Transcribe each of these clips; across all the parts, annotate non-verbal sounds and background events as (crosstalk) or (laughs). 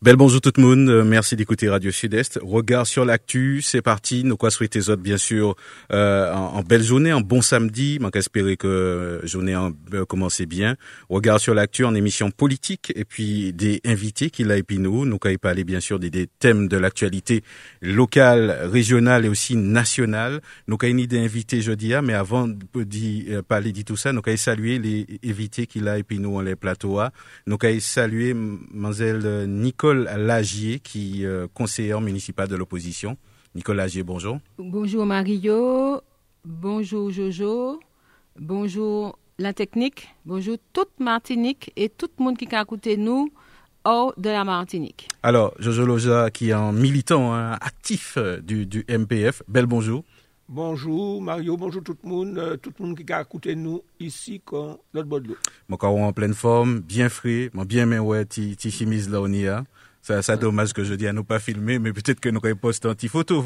Bel bonjour tout le monde, euh, merci d'écouter Radio Sud-Est. Regard sur l'actu, c'est parti. Nous quoi souhaiter autres bien sûr euh, en, belle journée, en bon samedi. Manque espérer que euh, journée a commencé bien. Regard sur l'actu en émission politique et puis des invités qui l'a et puis nous. Nous pas parler bien sûr des, thèmes de l'actualité locale, régionale et aussi nationale. Nous avons une idée invité jeudi, hein, mais avant de parler de tout ça, nous avons saluer les invités qui l'a et en les plateaux. Nous avons saluer Mademoiselle Nicole Nicole Lagier, qui est euh, conseillère municipale de l'opposition. Nicole Lagier, bonjour. Bonjour Mario, bonjour Jojo, bonjour la technique, bonjour toute Martinique et tout le monde qui a écouté nous hors de la Martinique. Alors, Jojo Loja, qui est un militant hein, actif euh, du, du MPF, bel bonjour. Bonjour Mario, bonjour tout le monde, euh, tout le monde qui a écouté nous ici quand l'autre bord de l'eau. Mon corps en pleine forme, bien frais, mon bien mais ouais, ti, ti chemise là on y a. Ça, ça dommage que je dis à nous pas filmer, mais peut-être que nous avons posté un petit photo.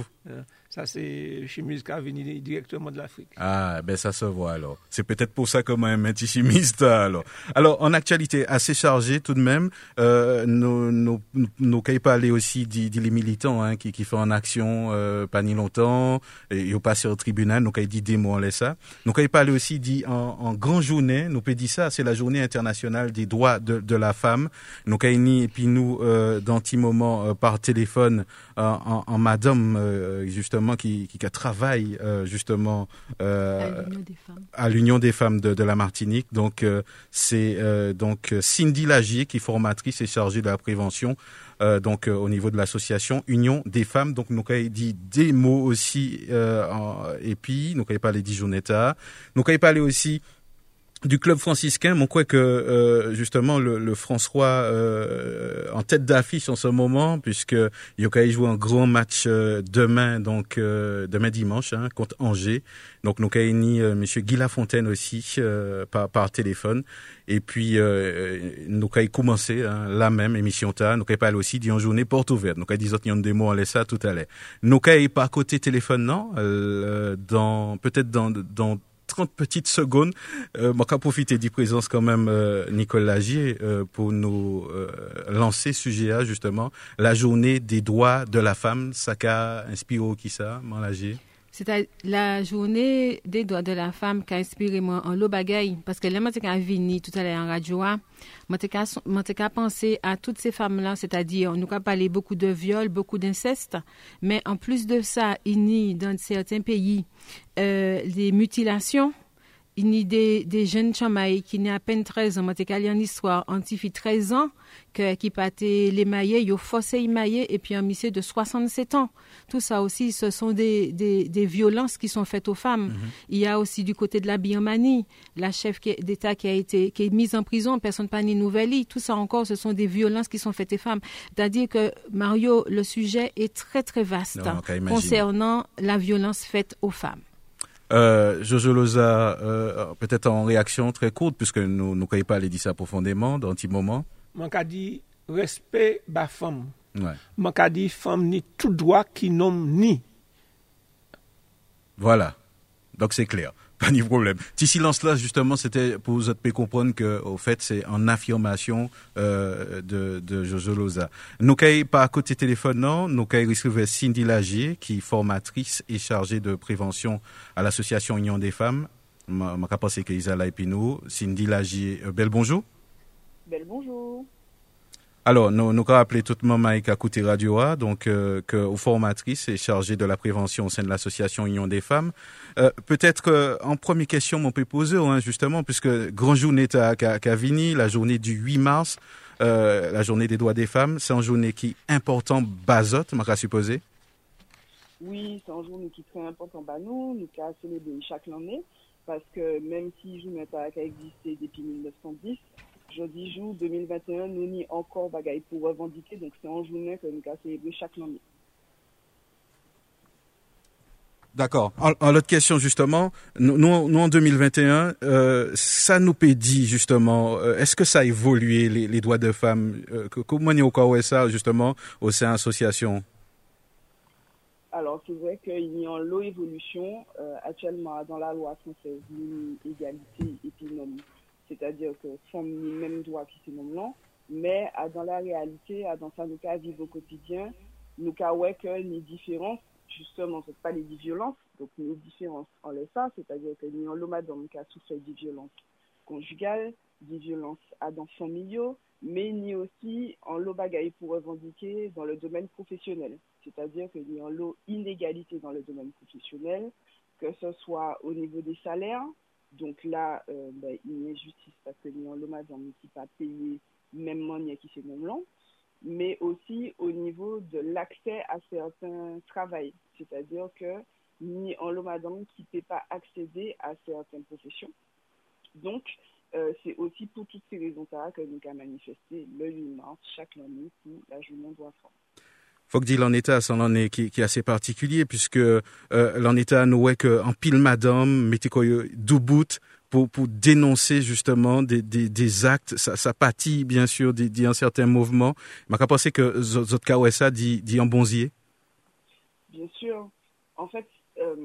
Ça, c'est chimiste qui a venu directement de l'Afrique. Ah, ben ça se voit alors. C'est peut-être pour ça que moi, un petit chimiste alors. Alors, en actualité assez chargée tout de même, euh, nous, nous, nous parler aussi des, des militants hein, qui, qui font en action euh, pas ni longtemps, ils ont passé au tribunal, nous avons dit des mots, on laisse ça. Nous avons parler aussi dit en, en grand journée, nous peut dire ça, c'est la journée internationale des droits de, de la femme. Nous avons et puis nous, euh, dans moment euh, par téléphone, en, en madame, euh, justement, qui, qui, travaille euh, justement euh, à l'Union des femmes de, de, la Martinique. Donc euh, c'est donc Cindy Lagier qui est formatrice et chargée de la prévention. donc au niveau de l'association Union des femmes. Donc nous avons dit des mots aussi en, et puis nous avons parlé d'Ijoneta. Nous avons parlé aussi du club franciscain, on croit que euh, justement le, le François euh, en tête d'affiche en ce moment, puisque Yokai joue un grand match euh, demain, donc demain dimanche hein, contre Angers. Donc nous avons ni Monsieur Guy Lafontaine aussi par, par téléphone, et puis nous avons commencé hein, la même émission ta, nous avons parlé aussi d'une journée porte ouverte. Nous avons dit autres des mots en ça tout à l'heure. Avons pas côté téléphone non, dans peut-être dans dans 30 petites secondes. Euh, moi, profiter du présence quand même euh, Nicole Lagier euh, pour nous euh, lancer sujet à justement la journée des droits de la femme. Ça a inspiré qui ça, mon Lagier? C'est la journée des droits de la femme qui a inspiré moi en bagaille. Parce que là, moi, quand venu tout à l'heure en radio, moi, j'ai pensé à toutes ces femmes-là, c'est-à-dire, nous avons parlé beaucoup de viols, beaucoup d'inceste, mais en plus de ça, il y a dans certains pays euh, des mutilations il y a des, des jeunes chamailles qui n'ont à peine 13 ans. Moi, j'ai une histoire, antifi 13 ans, que, qui été les maillets, ils ont forcé et puis un monsieur de 67 ans. Tout ça aussi, ce sont des, des, des violences qui sont faites aux femmes. Mhm. Il y a aussi du côté de la Birmanie, la chef d'État qui a été, qui est mise en prison, personne pas ni nouvelle. Tout ça encore, ce sont des violences qui sont faites aux femmes. C'est-à-dire que, Mario, le sujet est très, très vaste concernant la violence faite aux femmes. Euh, Jojo Loza, euh, peut-être en réaction très courte, puisque nous ne croyons pas aller dire ça profondément dans un petit moment. Mon dit respect la femme. Ouais. Mon dit femme ni tout droit qui nomme ni. Voilà. Donc c'est clair. Pas de problème. Petit silence là, justement, c'était pour vous comprendre que, au fait, c'est en affirmation euh, de, de Jojo Loza. Nous pas à côté téléphone, non. Nous recevoir Cindy Lagier, qui est formatrice et chargée de prévention à l'association Union des femmes. Je pense que Isala Epinou. Cindy Lagier, euh, bel bonjour. Bel bonjour. Alors, nous, nous appelé tout le monde à écouter Radio A, donc, euh, que, aux formatrices et chargée de la prévention au sein de l'association Union des femmes. Euh, peut-être qu'en première question, on peut poser, hein, justement, puisque Grand Journée à Cavini, la journée du 8 mars, euh, la journée des droits des femmes, c'est une journée qui est importante, basote, m'a supposé. Oui, c'est une journée qui est très importante pour nous, nous avons célébrer chaque année, parce que même si je n'ai pas existé depuis 1910, jeudi jour 2021, nous n'y encore bagaille pour revendiquer, donc c'est en journée que nous avons célébré chaque année. D'accord. En, l'autre question justement, nous, nous en 2021, euh, ça nous dire justement, euh, est-ce que ça a évolué les, les droits de femmes euh, Comment on ça justement au sein de l'association? Alors c'est vrai qu'il y a une low évolution euh, actuellement dans la loi française, l'égalité et puis c'est-à-dire que femmes ni même droit qui se nomment mais dans la réalité, dans ça nous cas vivre au quotidien, nous cas ouais que ni différence justement, ce pas les violences, donc une différence en ça, c'est-à-dire que nous, l'homme madame qui a souffert des violences conjugales, des violences à dans familiaux, mais aussi en l'eau pour revendiquer dans le domaine professionnel. C'est-à-dire que nous en l'eau inégalité dans le domaine professionnel, que ce soit au niveau des salaires, donc là, euh, ben, il y a justice parce que nous l'eau madame qui pas payé même monnaie qui même long, mais aussi au niveau de l'accès à certains travails. C'est-à-dire que ni en l'homme qui ne peut pas accéder à certaines professions. Donc, euh, c'est aussi pour toutes ces raisons-là que nous avons manifesté le 8 mars chaque année pour la journée de l'enfant. Faut que dire l'en état, c'est un qui, qui est assez particulier puisque euh, l'en état nous est qu'en pile madame, mettez quoi bout pour, pour dénoncer justement des, des, des actes. Ça, ça pâtit bien sûr d'un certain mouvement. Mais qu'à penser que Zotka dit, dit en bonzier Bien sûr. En fait, euh,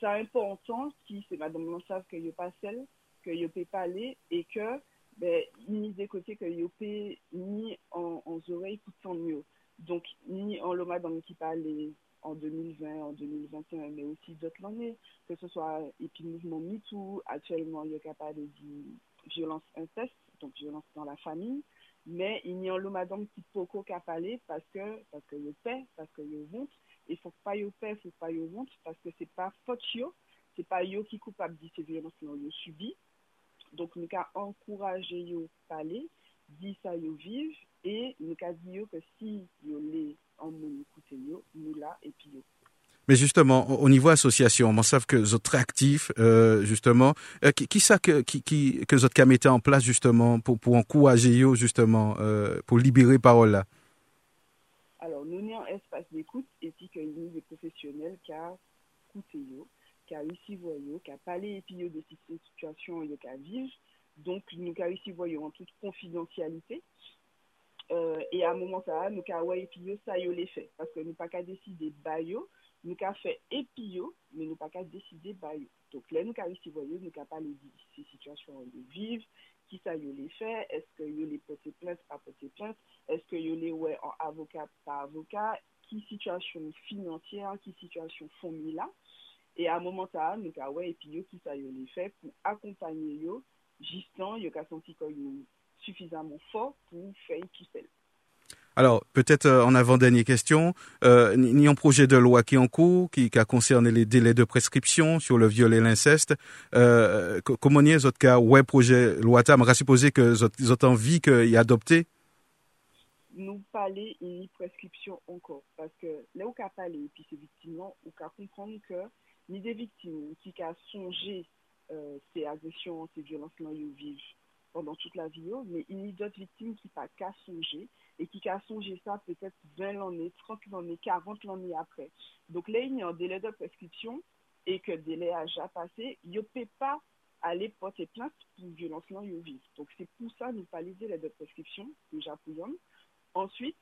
c'est important si c'est madame non savent que a pas celle, que ne peut pas aller et que ben, ni des côtés que yo peut ni en, en oreilles pour tant mieux. Donc, ni en loma dans qui parle en 2020, en 2021, mais aussi d'autres années, que ce soit et puis mouvement MeToo, actuellement il y a capable de violence inceste, donc violence dans la famille, mais il y a un madame qui peut qu'à parler parce que parce que yo paix, parce que yo honte, il faut pas yo paix, faut pas yo honte parce que c'est pas faute yo, c'est pas yo qui coupable de ces violences que yo subi. Donc nous avons encouragé yo parler, dit ça yo et nous avons dit que si yo les en nous écouter yo, nous là et puis yo. Mais justement, au niveau association, on sait que vous êtes actifs, euh, justement. Euh, qui, qui ça que qui, qui que vous êtes mis en place justement pour pour encourager yo justement euh, pour libérer parole là. Alors nous avons un espace d'écoute et puis y a des professionnels qui a écouté qui a réussi yo, qui a parlé et puis de ces situations yo qui a vivre. Donc nous avons réussi voir en toute confidentialité. Euh, e a mouman sa, nou ka wè epi yo sa yo le fè. Paske nou pa ka deside bayo, nou ka fè epi yo, men nou pa ka deside bayo. Tonk lè nou ka resivo yo, nou ka pa le di si situasyon yo viv, ki sa yo le fè, eske yo le pote plens pa pote plens, eske yo le wè an avokat pa avokat, ki situasyon finansyèr, ki situasyon fomila. E a mouman sa, nou ka wè epi yo ki sa yo le fè pou akompanyen yo, jistan yo ka santi kon yo suffisamment fort pour faire tout seul. Alors, peut-être euh, en avant-dernière question, euh, ni un projet de loi qui est en cours, qui, qui, a concerné les délais de prescription sur le viol et l'inceste. Euh, comment est votre cas, ouais, projet loi TAM, on supposer que vous avez envie qu'il y ait adopté? Nous parler une prescription encore, parce que là où et puis victimes, on peut comprendre que ni des victimes qui ont songé euh, ces agressions, ces violences-là, ils vivent pendant toute la vie, mais il y a d'autres victimes qui n'ont pas songer et qui ont songé ça peut-être 20 années, 30 années, 40 années après. Donc là, il y a un délai de prescription et que le délai a déjà passé, il ne peut pas aller porter plainte pour violence non vivre. Donc c'est pour ça nous parlons des délais de prescription, déjà pour Ensuite,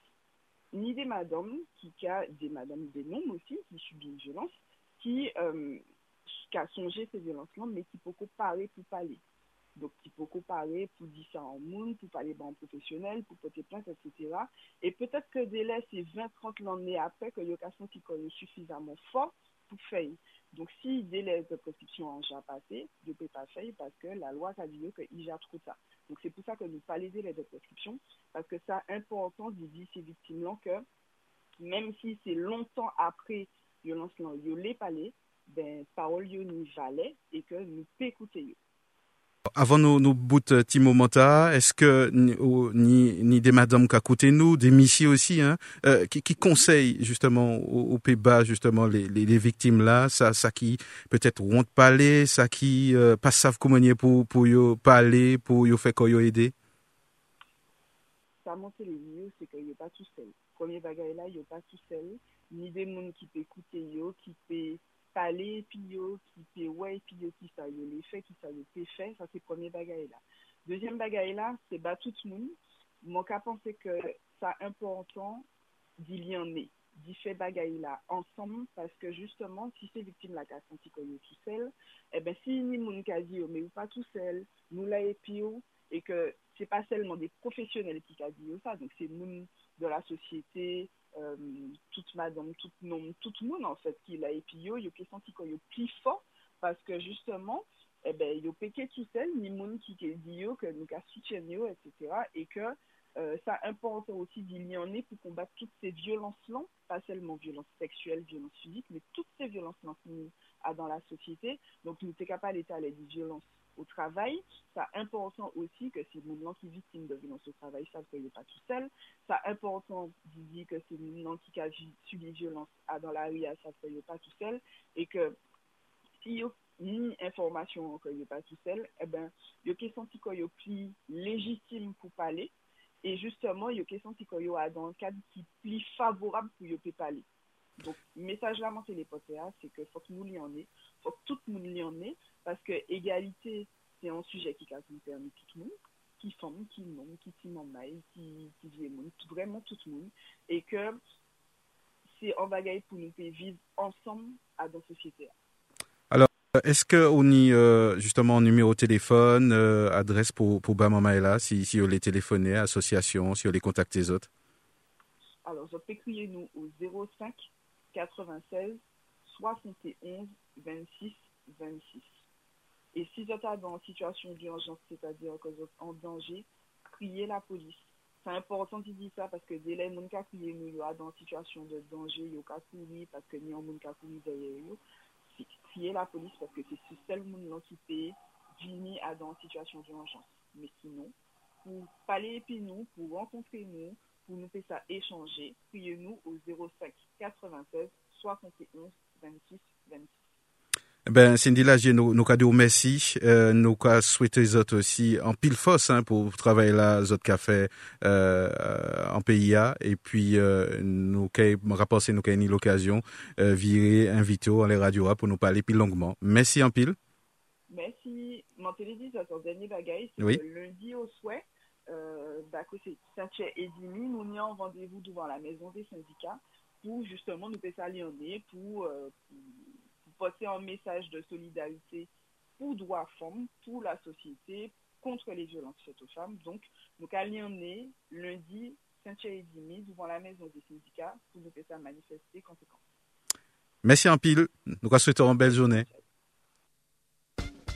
ni des madames, qui a des madames, des noms aussi, qui subissent une violence, qui, euh, qui songé ces violences-là, mais qui peut parler pour parler. Donc, il faut comparer pour différents monde, pour parler bon professionnel, pour porter plainte, etc. Et peut-être que délai, c'est 20-30 l'année après que l'occasion qui connaît suffisamment fort pour faire. Donc, si délai de prescription en déjà passé, ne peux pas faire parce que la loi a dit qu'il y a trop ça. Donc, c'est pour ça que nous parlons des délais de prescription, parce que c'est important de dire ces victimes-là que même si c'est longtemps après violence, ils l'ont parlé, ben, parole n'y valait et que nous pouvons écouter avant nos, nos bouts Timo Mota, est-ce que ni, ni des madames qu'à côté nous, des missies aussi, hein, euh, qui, qui conseillent justement aux, Pays-Bas justement les, les, les, victimes là, ça, ça qui peut-être pas parler, ça qui euh, pas savent comment pour pour yo parler, pour yo faire quoi aider? Ça monte les mieux, c'est qu'il a pas tout seul. Premier bagage là, il a pas tout seul, ni des monde qui peut écouter yo, qui peut pale pi yo, ki pe wè pi yo ki sa yo le fè, ki sa yo pe fè, sa se premier bagay la. Deuxième bagay la, se ba tout moun, mwen ka pense ke sa important di li anè, di fè bagay la ansanm, paske justement, si se viktim la ka santi koyo tout sel, e ben si ni moun ka di yo, me ou pa tout sel, nou la e pi yo, e ke se pa selman de profesyonel ki ka di yo sa, donc se moun de la sosyete, Euh, tout madame, tout nom, tout moun en fait ki la epi yo, yo ke santi kon yo pli fò, paske justement, e ben yo peke tout sel, ni moun ki ke di yo, ke nou ka soutyen yo, etc. E ke sa importan osi di li ane pou kombat tout se violans lan, pa selman violans seksuel, violans fizik, me tout se violans lan ki nou a dan la sosyete, donk nou te kapal eta le di violans au travail. C'est important aussi que si gens qui victime de violence au travail savent qu'il n'est pas tout seul. C'est important dire que si gens qui a subi violence dans la rue savent qu'il n'est pas tout seul. Et que si ni information qu'il n'est pas tout seul, eh ben, il y a question qu'il plus légitime pour parler. Et justement, il y a question qu'il y a dans un cadre qui est plus favorable pour parler. Donc, message là, c'est les potes, c'est que faut que nous y en ait, faut que tout le monde y en ait, parce que égalité, c'est un sujet qui concerne tout le monde, qui femme, qui non, qui maille, qui, qui vieille monde, vraiment tout le monde, et que c'est un bagage pour nous vivre ensemble à la société. Alors, est-ce qu'on y, euh, justement, numéro de téléphone, euh, adresse pour, pour Bamamaela, si, si on les téléphoner, association, si on les contacte les autres? Alors, vous pouvez nous au 05 96 71 26 26. Et si vous êtes dans une situation d'urgence, c'est-à-dire que vous êtes en danger, criez la police. C'est important de dire ça parce que dès les gens qui crié nous dans situation de danger, ils ont parce que en monde qui courir derrière eux. Criez la police parce que c'est ce seul monde qui peut venir dans une situation d'urgence. Mais sinon, pour parler et nous, pour rencontrer nous, pour nous faire ça échanger, criez-nous au 05 96 71 26 26. Ben, Cindy là, nous, nous cadeaux merci, euh, nous ca souhaiter les autres aussi en pile fosse hein, pour travailler là, les autres cafés euh, en PIA et puis euh, nous qu'a rapporté nous eu l'occasion euh, virer invité à les radios pour nous parler plus longuement. Merci en pile. Merci. Mon téléviseur, ton dernier bagage, c'est oui. lundi au souhait, euh, bah, c'est Saint-Cher et Dimi, nous y en rendez-vous devant la maison des syndicats pour justement nous s'allier pour, euh, pour passer un message de solidarité pour droits femmes, pour la société, contre les violences faites aux femmes. Donc, nous allons lundi, Saint-Thierry-Dimi, devant la maison des syndicats, pour nous faire manifester conséquence. Merci en pile. Nous vous souhaitons une belle journée.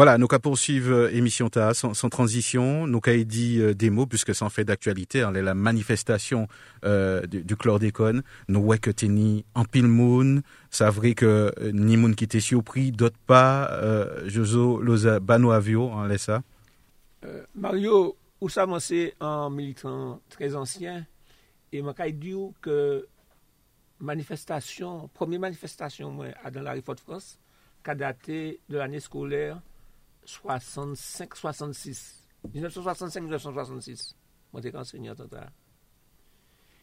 Voilà, nous qu'à poursuivre euh, émission ta sans, transition, nous qu'à dit euh, des mots puisque c'est en fait d'actualité, hein, la manifestation euh, du, du, chlordécone, nous ouais que ni en pile moon, ça vrai que euh, ni moun qui était surpris, d'autres pas, euh, Joso Loza Bano Avio, en hein, ça. Mario, où ça c'est un militant très ancien, et m'a dit que manifestation, première manifestation moi, dans la Réforme de France, qui a daté de l'année scolaire 65-66. 1965-1966. Mwen te enseignant total.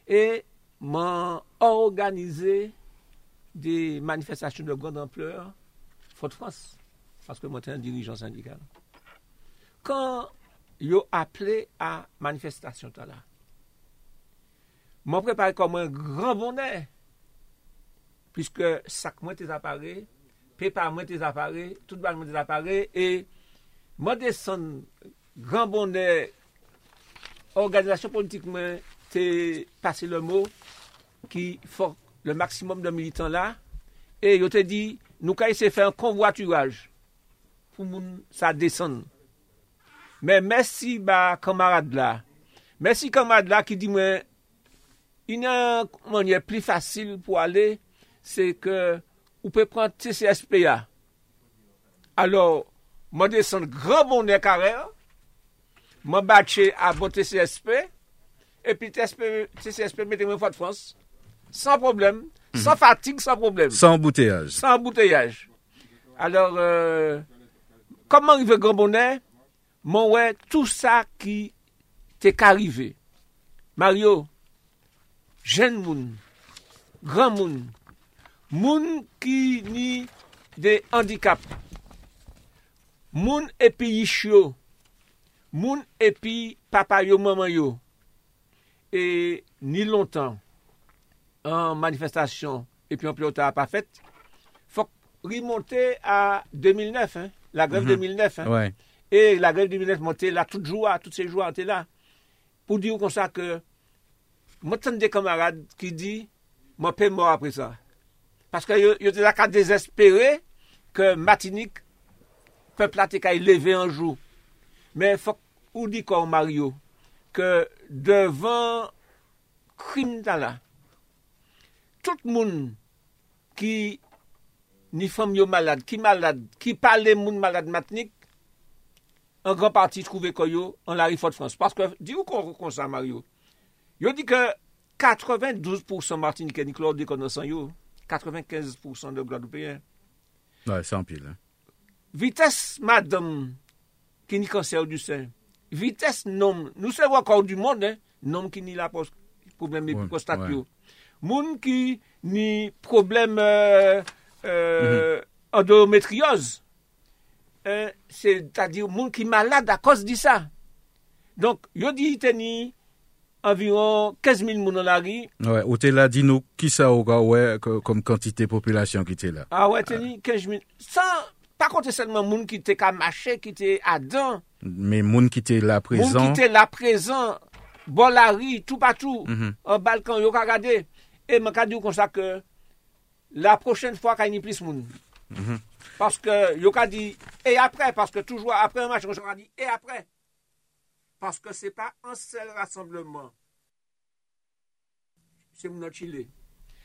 Et mwen organisé des manifestations de grande ampleur Fort France. Parce que mwen te un dirigeant syndical. Quand yo appelé à manifestation là, mwen préparé comme un grand bonnet puisque sac mwen te appareils, pépa mwen te appareils, tout bal mwen te appareils, et mwen desen gran bonè organizasyon politik mwen te pase le mou ki fok le maksimum de militant la e yo te di nou ka ese fè an konvoituraj pou moun sa desen men mersi ba kamarad la mersi kamarad la ki di mwen inan manye pli fasil pou ale se ke ou pe pran TCSPA alor Mwen desen gran bonnen kare, mwen batche a bon TCSP, epi TCSP mette mwen fote frans, san problem, sans fatigue, sans problème. Sans embouteillage. Sans embouteillage. Alors, euh, comment arrive Grand Bonnet? Mon ouais, tout ça qui t'est qu'arrivé. Mario, jeune moun, grand moun, moun qui ni des handicaps, moun epi yishyo, moun epi papa yo, maman yo, et ni longtemps, en manifestation, et puis en pilotage pas fait, faut remonter à 2009, hein, la grève Mhm. 2009. Hein. Ouais. Et la grève 2009 montait là, tout jour, tous ces jours, était là. Pour dire comme ça que, moi, j'entends des camarades qui disent, moi, paie mort après ça. Parce que yo, yo étaient là qu'à désespérer que Martinique, pepla te kay leve anjou. Men fok ou di kon Mario, ke devan krim ta la, tout moun ki ni fam yo malade, ki malade, ki pale moun malade matnik, an gran parti trouve koyo an la rifote France. Parce que, di ou kon kon sa Mario, yo di ke 92% Martinique ni Claude de konosan yo, 95% de Guadeloupeyen. Ouais, c'est en pile, hein. Vites madame ki ni kanser du sen. Vites nom. Nou se wakor du moun, eh? nom ki ni la pos, probleme ouais, prostat yo. Ouais. Moun ki ni probleme euh, euh, mm -hmm. endometrioz. Euh, se ta di moun ki malade a kos di sa. Donk, yo di iteni environ 15000 moun an la ri. Ouais, ou te la di nou ki sa ou ga wè kom kantite populasyon ki te la. Ah wè teni 15000. San Pas compter seulement moun qui était qu'à marcher, qui était dents. Mais moun qui était là Moun présent. qui était là présent, bon la rue, tout partout, Mhm. en balcon, yo ka gade. Et m'a dit comme ça que la prochaine fois qu'il y a plus moun. Mhm. Parce que yo ka dit et après, parce que toujours après un match, on a dit et après. Parce que c'est pas un seul rassemblement. C'est mon Chili.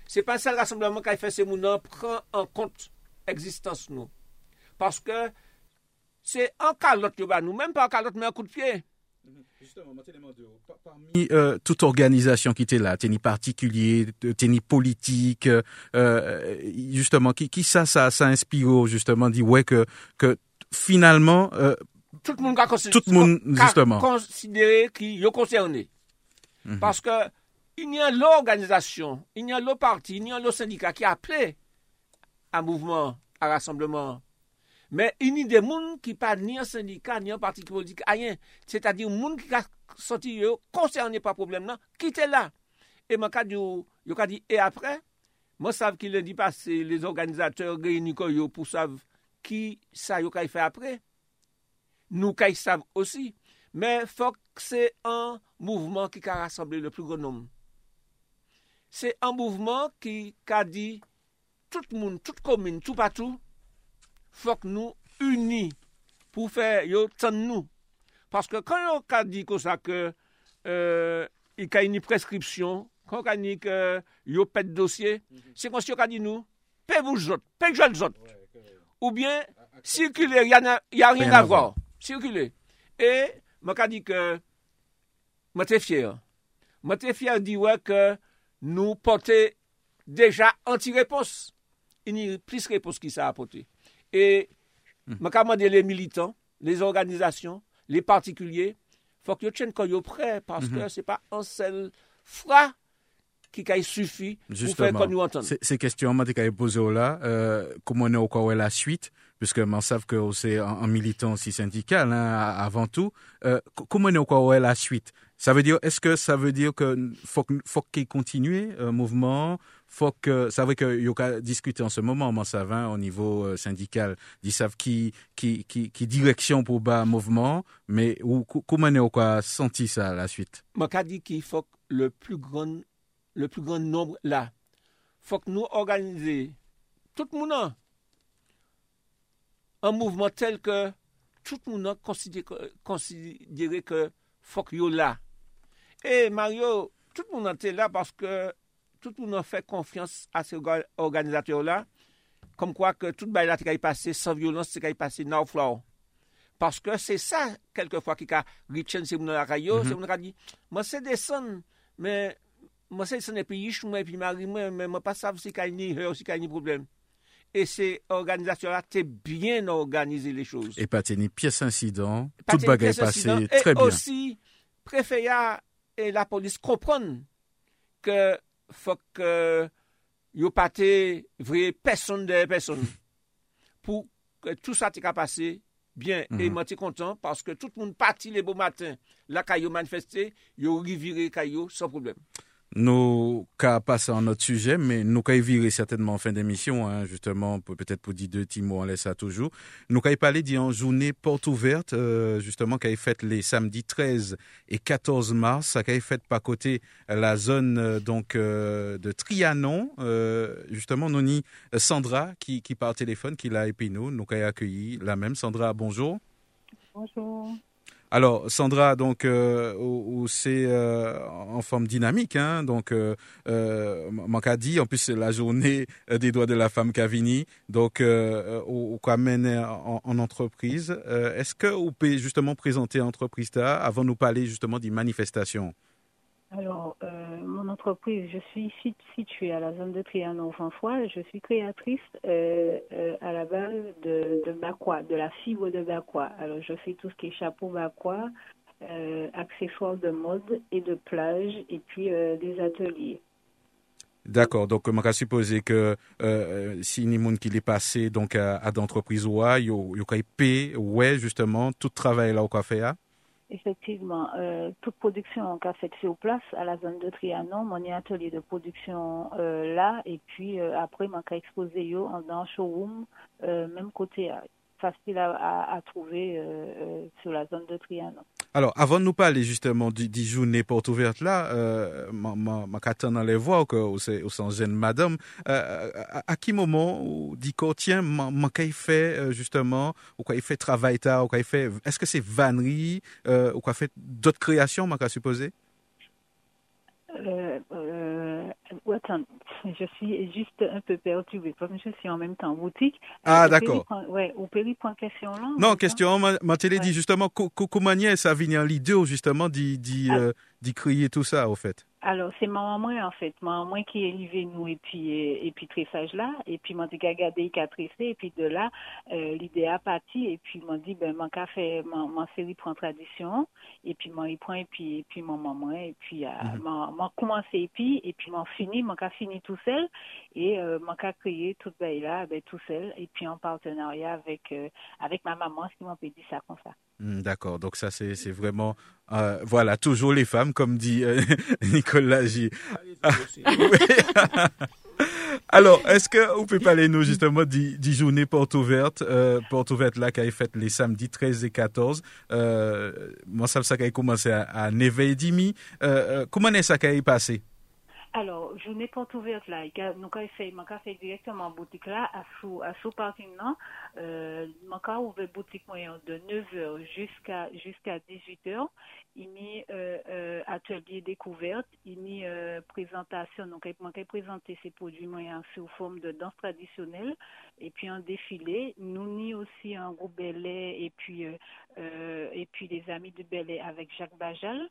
C'est pas un seul rassemblement qui fait c'est mon prend en compte existence nous. Parce que c'est en calotte ba nous, même pas en calotte mais un coup de pied. Parmi, euh, toute organisation qui était là, t'es ni particulier, t'es ni politique, euh, euh, justement, qui, qui ça, ça, ça inspire justement, dit ouais que, que finalement, euh, tout le monde a considéré, Tout le monde, justement. considéré qui est concerné. Mhm. Parce que il y a l'organisation, il y a le parti, il y a le syndicat qui a appelé à mouvement, à rassemblement. Men, ini de moun ki pa ni an syndika, ni an parti politik, ayen. Se ta di moun ki ka soti yo, konserne pa problem nan, kite la. E man ka di yo, yo ka di, e apre, man sav ki le di pas, se les organizateurs reyniko yo pou sav ki sa yo ka y fe apre. Nou ka y sav osi. Men, fok se an mouvman ki ka rassemble le plu gonom. Se an mouvman ki ka di, tout moun, tout komine, tout patou, faut que nous unis pour faire yo tan nous. Parce que quand on a dit comme ça que euh, il y a une prescription, quand on a dit que yo pète dossier, c'est comme si on a dit nous, paix vous autres, paix les autres. Ou bien, circuler, il n'y a, y a rien à voir. Circuler. Et, moi, a dit que, moi, t'es fier. Moi, t'es fier de dire que nous portons déjà anti-réponse. Il y Et, moi, a demandé les militants, les organisations, les particuliers, faut que vous tiennent quand vous prêts, parce que c'est pas un seul fra qui a suffi pour faire qu'on nous entende. ces, questions, moi, t'es posé là, euh, comment on est au quoi la suite, puisque m'en savent que c'est un, militant aussi syndical, hein, avant tout, euh, co- comment on est au quoi la suite? Ça veut dire, est-ce que ça veut dire que faut, faut qu'il continue, euh, mouvement, faut que, ça veut que, y a discuter en ce moment, m'en savent, hein, au niveau euh, syndical, ils savent qui, qui, qui, direction pour bas mouvement, mais ou, co- comment on est au quoi senti ça, la suite? Moi, dit qu'il faut que le plus grand, le plus grand nombre là, faut que nous organiser tout le monde un mouvement tel que tout le monde considère, considérer que faut que là. Et Mario, tout le monde était là parce que tout le monde fait confiance à ces orga- organisateurs-là, comme quoi que tout le bail là qui passé sans violence, c'est qui passé now floor. Parce que c'est ça, quelquefois, qui a retenu ces gens là, c'est mon qui dit, moi c'est descendre, mais mwen se se ne pi yish mwen, pi mari mwen, mwen pa sav si ni si kay ni problem. E se organizasyon la, te bien organize le chouz. E pa te ni piyes insidant, tout bagay pase tre bien. E osi, prefeya e la polis kopron ke fok euh, yo pate vre person de person. Mm-hmm. Pou ke tout sa te ka pase, bien, mm -hmm. e mwen te kontan, paske tout moun pati le bo matin, la kayo manifeste, yo rivire kayo, san probleme. Nous qu'à passer à notre sujet, mais nous qu'à virer certainement en fin d'émission, hein, justement, peut-être pour dire deux petits mots, on laisse ça toujours. Nous qu'à parler d'une journée porte ouverte, euh, justement, qui a faite les samedis 13 et 14 mars, ça qui a fait pas côté la zone euh, donc euh, de Trianon, justement, nous ni Sandra qui, qui par téléphone, qui l'a épinou, nous qu'à accueilli la même. Sandra, bonjour. Bonjour. Alors, Sandra, donc, euh, c'est euh, en forme dynamique, hein, donc, euh, euh, en plus, c'est la journée des droits de la femme Cavini, donc, euh, au, en, en, entreprise. Est-ce que vous pouvez justement présenter l'entreprise avant de nous parler justement des manifestations? Alors, euh, mon entreprise, je suis située à la zone de Trianon-François. Je suis créatrice euh, euh, à la base de, de de la fibre de Bakwa. Alors, je fais tout ce qui est chapeau Bakwa, accessoires de mode et de plage, et puis des ateliers. D'accord. Donc, on va supposer que si ni monde qui est passé donc à, à d'entreprise il y a ouais justement tout travail là au café Effectivement, euh, toute production qu'a fait sur place à la zone de Trianon, mon atelier de production euh, là, et puis euh, après, mon cas exposé yo dans showroom, euh, même côté facile à, à, trouver euh, sur la zone de Trianon. Alors, avant de nous parler justement du, du journée porte ouverte là, euh, ma, ma dans les voix que au sans gêne madame, euh, à, quel moment ou dit qu'on tiens, ma, ma fait euh, justement, ou quoi il fait travail ou quoi il fait, est-ce que c'est vannerie, euh, ou quoi fait d'autres créations, ma supposé? Euh, euh, attends, je suis juste un peu perturbée parce que je suis en même temps en boutique. Ah, d'accord. Ouais, au péri point question là. Non, question, ma, ma télé dit justement, comment ça vient l'idée justement d'y, ah. euh, d'y crier tout ça, au fait? Alors, c'est ma maman, en fait. Ma maman qui est élevée nous, et puis, et, puis tressage là. Et puis, m'a dit qu'à garder, qu'à tresser. Et puis, de là, euh, l'idée a parti. Et puis, m'a dit, ben, m'a qu'à faire, ma, série prend tradition. Et puis, m'a prend, et puis, et puis, ma maman. Et puis, euh, mm -hmm. m'a commencé, et puis, et puis, m'a fini, m'a qu'à fini tout seul. Et, euh, m'a qu'à créer tout ben, là, ben, tout seul. Et puis, en partenariat avec, euh, avec ma maman, ce qui m'a dit ça comme ça. Mm, d'accord, donc ça c'est vraiment, euh, voilà, toujours les femmes, comme dit euh, (laughs) Nicolas J. (laughs) (laughs) Alors, est-ce que vous pouvez parler nous justement du, du journée porte ouverte, euh, porte ouverte là qui a été faite les samedis 13 et 14. Euh, moi, ça, ça a commencé à, à 9 et demi. Euh, comment est-ce que ça a passé? Alors, journée porte ouverte là, avons fait, fait directement boutique là, à sous, à sous parking non, euh, ouvert boutique moyen de 9h jusqu'à, jusqu'à 18h. Il y a, euh, euh, atelier découverte, il y a, euh, présentation, donc, avons présenter ces produits moyens sous forme de danse traditionnelle, et puis un défilé. Nous y aussi un groupe Belay, et puis, euh, et puis les amis de Belay avec Jacques Bajal.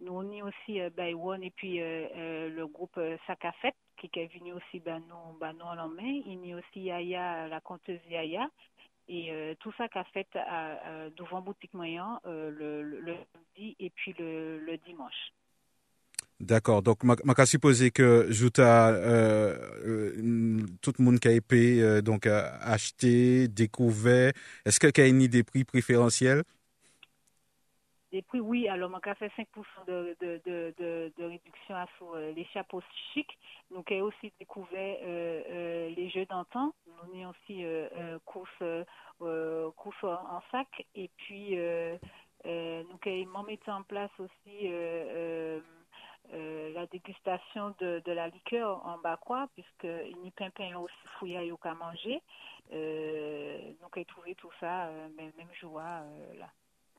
Nous, on y aussi euh, Baywan et puis euh, euh, le groupe euh, Sakafet qui est venu aussi ben, nous, ben, nous en main. Il y a aussi Yaya, la conteuse Yaya. Et tout ça qu'a fait à, devant boutique moyen le, le, et puis le, le dimanche. D'accord. Donc, ma, ma supposé que Jouta, tout le monde qui a été donc acheté, découvert, est-ce qu'il y a une des prix préférentiels des prix, oui, alors on a fait 5% de, réduction sur euh, les chapeaux chics. Nous avons aussi découvert euh, euh, les jeux d'antan. Nous avons aussi euh, course, course en, sac. Et puis, nous avons mis en place aussi la dégustation de, la liqueur en quoi, puisque a pas aussi fouillé qu'à manger. Nous avons trouvé tout ça, même, même joie là.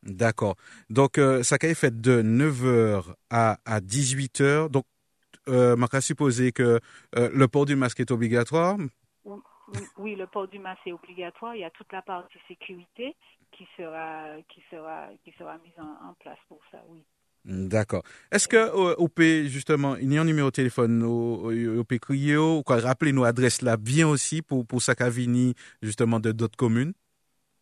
D'accord. Donc, euh, été fait de 9h à, à 18h. Donc, euh, on supposer que euh, le port du masque est obligatoire. Oui, le port du masque est obligatoire. Il y a toute la partie sécurité qui sera, qui sera, qui sera mise en, en place pour ça, oui. D'accord. Est-ce que euh, au P, justement, il y a un numéro de téléphone au, au P crier, quoi, rappelez nos adresses là bien aussi pour, pour Sakavini, justement, de d'autres communes?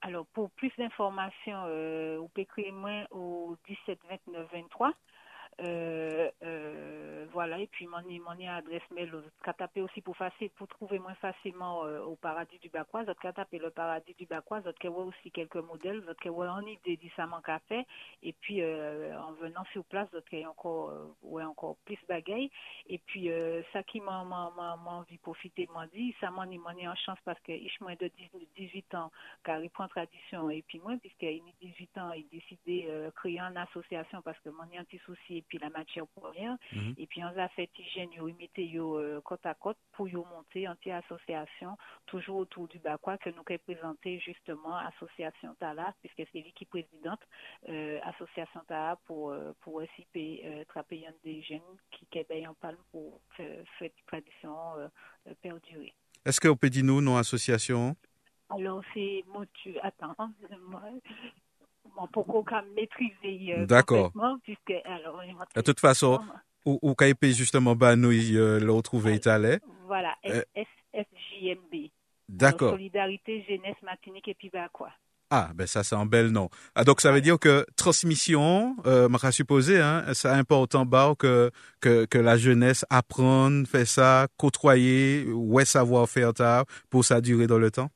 Alors, pour plus d'informations, euh, vous pouvez moi au 17 29 23. Euh, euh, voilà, et puis mon, mon adresse mail, vous taper aussi pour, facile, pour trouver moins facilement euh, au paradis du Bacois, vous taper le paradis du Bacois, vous avez aussi quelques modèles, vous avez en idée du ça manque à et puis euh, en venant sur place, vous avez encore, ouais, encore plus bagaille, et puis ça qui m'a envie de profiter, m'a dit, ça m'a mis en chance parce que je moins de 18 ans, car il prend tradition, et puis moi, puisqu'il a 18 ans, il décidé de créer une association parce que mon petit souci puis la matière première. Mhm. Et puis on a fait hygiène, yo, imité yo euh, côte à côte pour yo monter en association, toujours autour du Bakwa que nous présenté justement association Tala, puisque c'est lui qui est présidente, euh, association Tala pour, euh, pour aussi euh, des jeunes qui qui en palme pour cette tradition euh, euh, perdurer. Est-ce que vous pouvez dire nous, nos associations? Alors, c'est, (laughs) moi, tu, attends, moi, mon qu'à maîtriser euh, D'accord. puisque, alors, De toute façon, ou, ou justement, bah, nous, euh, le retrouver italien. Voilà, Euh, SFJMB. D'accord. Solidarité, Jeunesse, Martinique et puis bah, quoi. Ah, ben ça, c'est un bel nom. Ah, donc, ça veut dire que transmission, euh, m'a supposé, hein, c'est important, bah, que, que, que la jeunesse apprenne, fait ça, côtoyer, ouais, savoir faire ça, pour ça durer dans le temps?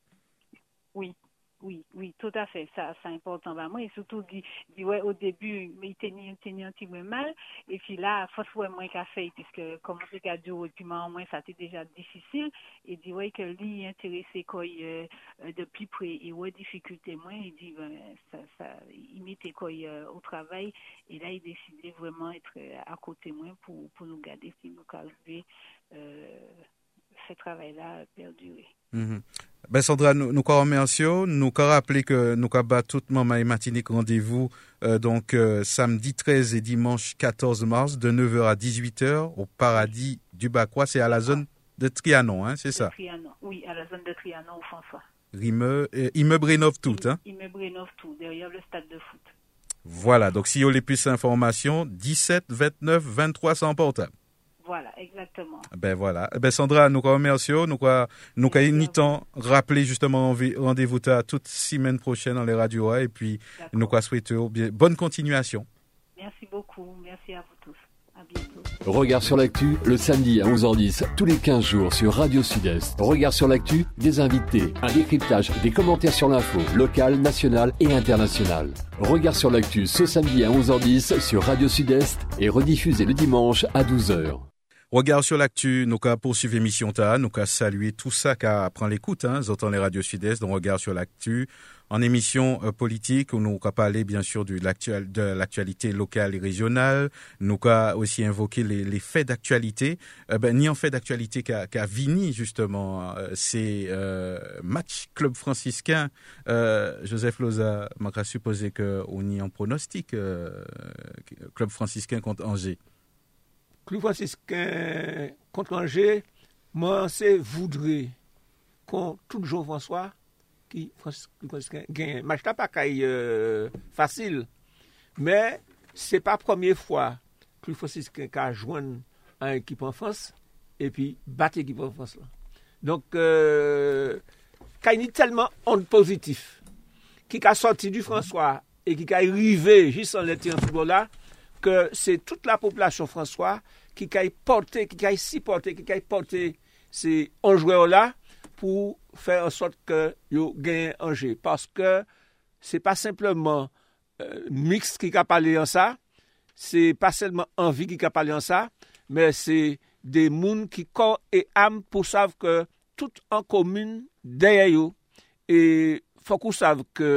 Oui, oui, tout à fait. Ça, c'est important. Moi, et surtout, dit, dit, ouais, au début, il tenait, tenait un petit peu mal. Et puis là, faut ouais, moins qu'à faire, puisque, comme c'est qu'à dire, au moins, ça été déjà difficile. Et dit, ouais, que lui, intéressé, quoi, euh, de plus près, et ouais, difficulté moins, il dit, ben, ça, ça, il mettait, quoi, euh, au travail. Et là, il décidait vraiment être à côté moins pour, pour nous garder, si nous arriver, euh, ce travail-là perdurer. Mhm. Ben Sandra, nous nous remercions. Nous rappelons que nous avons tout maman et Martinique rendez-vous euh, donc euh, samedi 13 et dimanche 14 mars de 9h à 18h au paradis du Bacroix. C'est à la zone de Trianon, hein, c'est ça? Trianon. Oui, à la zone de Trianon, au François. Rimeux, euh, immeuble tout, hein? Immeuble tout, derrière le stade de foot. Voilà. Donc, si vous voulez plus d'informations, 17 29 23 sans portable. Voilà, exactement. Ben voilà. Ben Sandra, nous remercions. Nous quoi, nous Merci ni temps rappeler justement rendez-vous à toute semaine prochaine dans les radios hein, et puis nous quoi souhaitons bien bonne continuation. Merci beaucoup. Merci à vous tous. À bientôt. Regard sur l'actu, le samedi à 11h10, tous les 15 jours sur Radio Sud-Est. Regard sur l'actu, des invités, un décryptage, des commentaires sur l'info, locale, nationale et internationale. Regard sur l'actu ce samedi à 11h10 sur Radio Sud-Est et rediffusé le dimanche à 12h. Regard sur l'actu, nous qu'à poursuivre l'émission nous qu'à saluer tout ça qu'à prendre l'écoute, hein, autant les radios sud-est, donc regard sur l'actu, en émission euh, politique, où nous qu'à parler bien sûr de l'actualité locale et régionale, nous qu'à aussi invoquer les, faits d'actualité, euh, ben, ni en fait d'actualité qu'à, qu'à Vini, justement, euh, c'est, euh, match club franciscain, Joseph Loza m'a supposé qu'on y en pronostic, club franciscain contre Angers. Klou Francisken kontranje, man se voudre kon tout Jean François ki Klou Francisken gen. Maj ta pa kay euh, fasil, men se pa promye fwa Klou Francisken ka jwenn an ekip an Frans, epi bat ekip an Frans la. Donk, euh, kay ni telman an pozitif ki ka sorti du François e ki ka rive jisan leti an football la, ke se tout la populasyon François ki kay porte, ki kay si porte, ki kay porte se anjwe o la pou fè an sot ke yo gen anje. Paske se pa simplement euh, mix ki ka pale an sa, se pa selman anvi ki ka pale an sa, men se de moun ki kor e am pou sav ke tout an komune deye yo. E fokou sav ke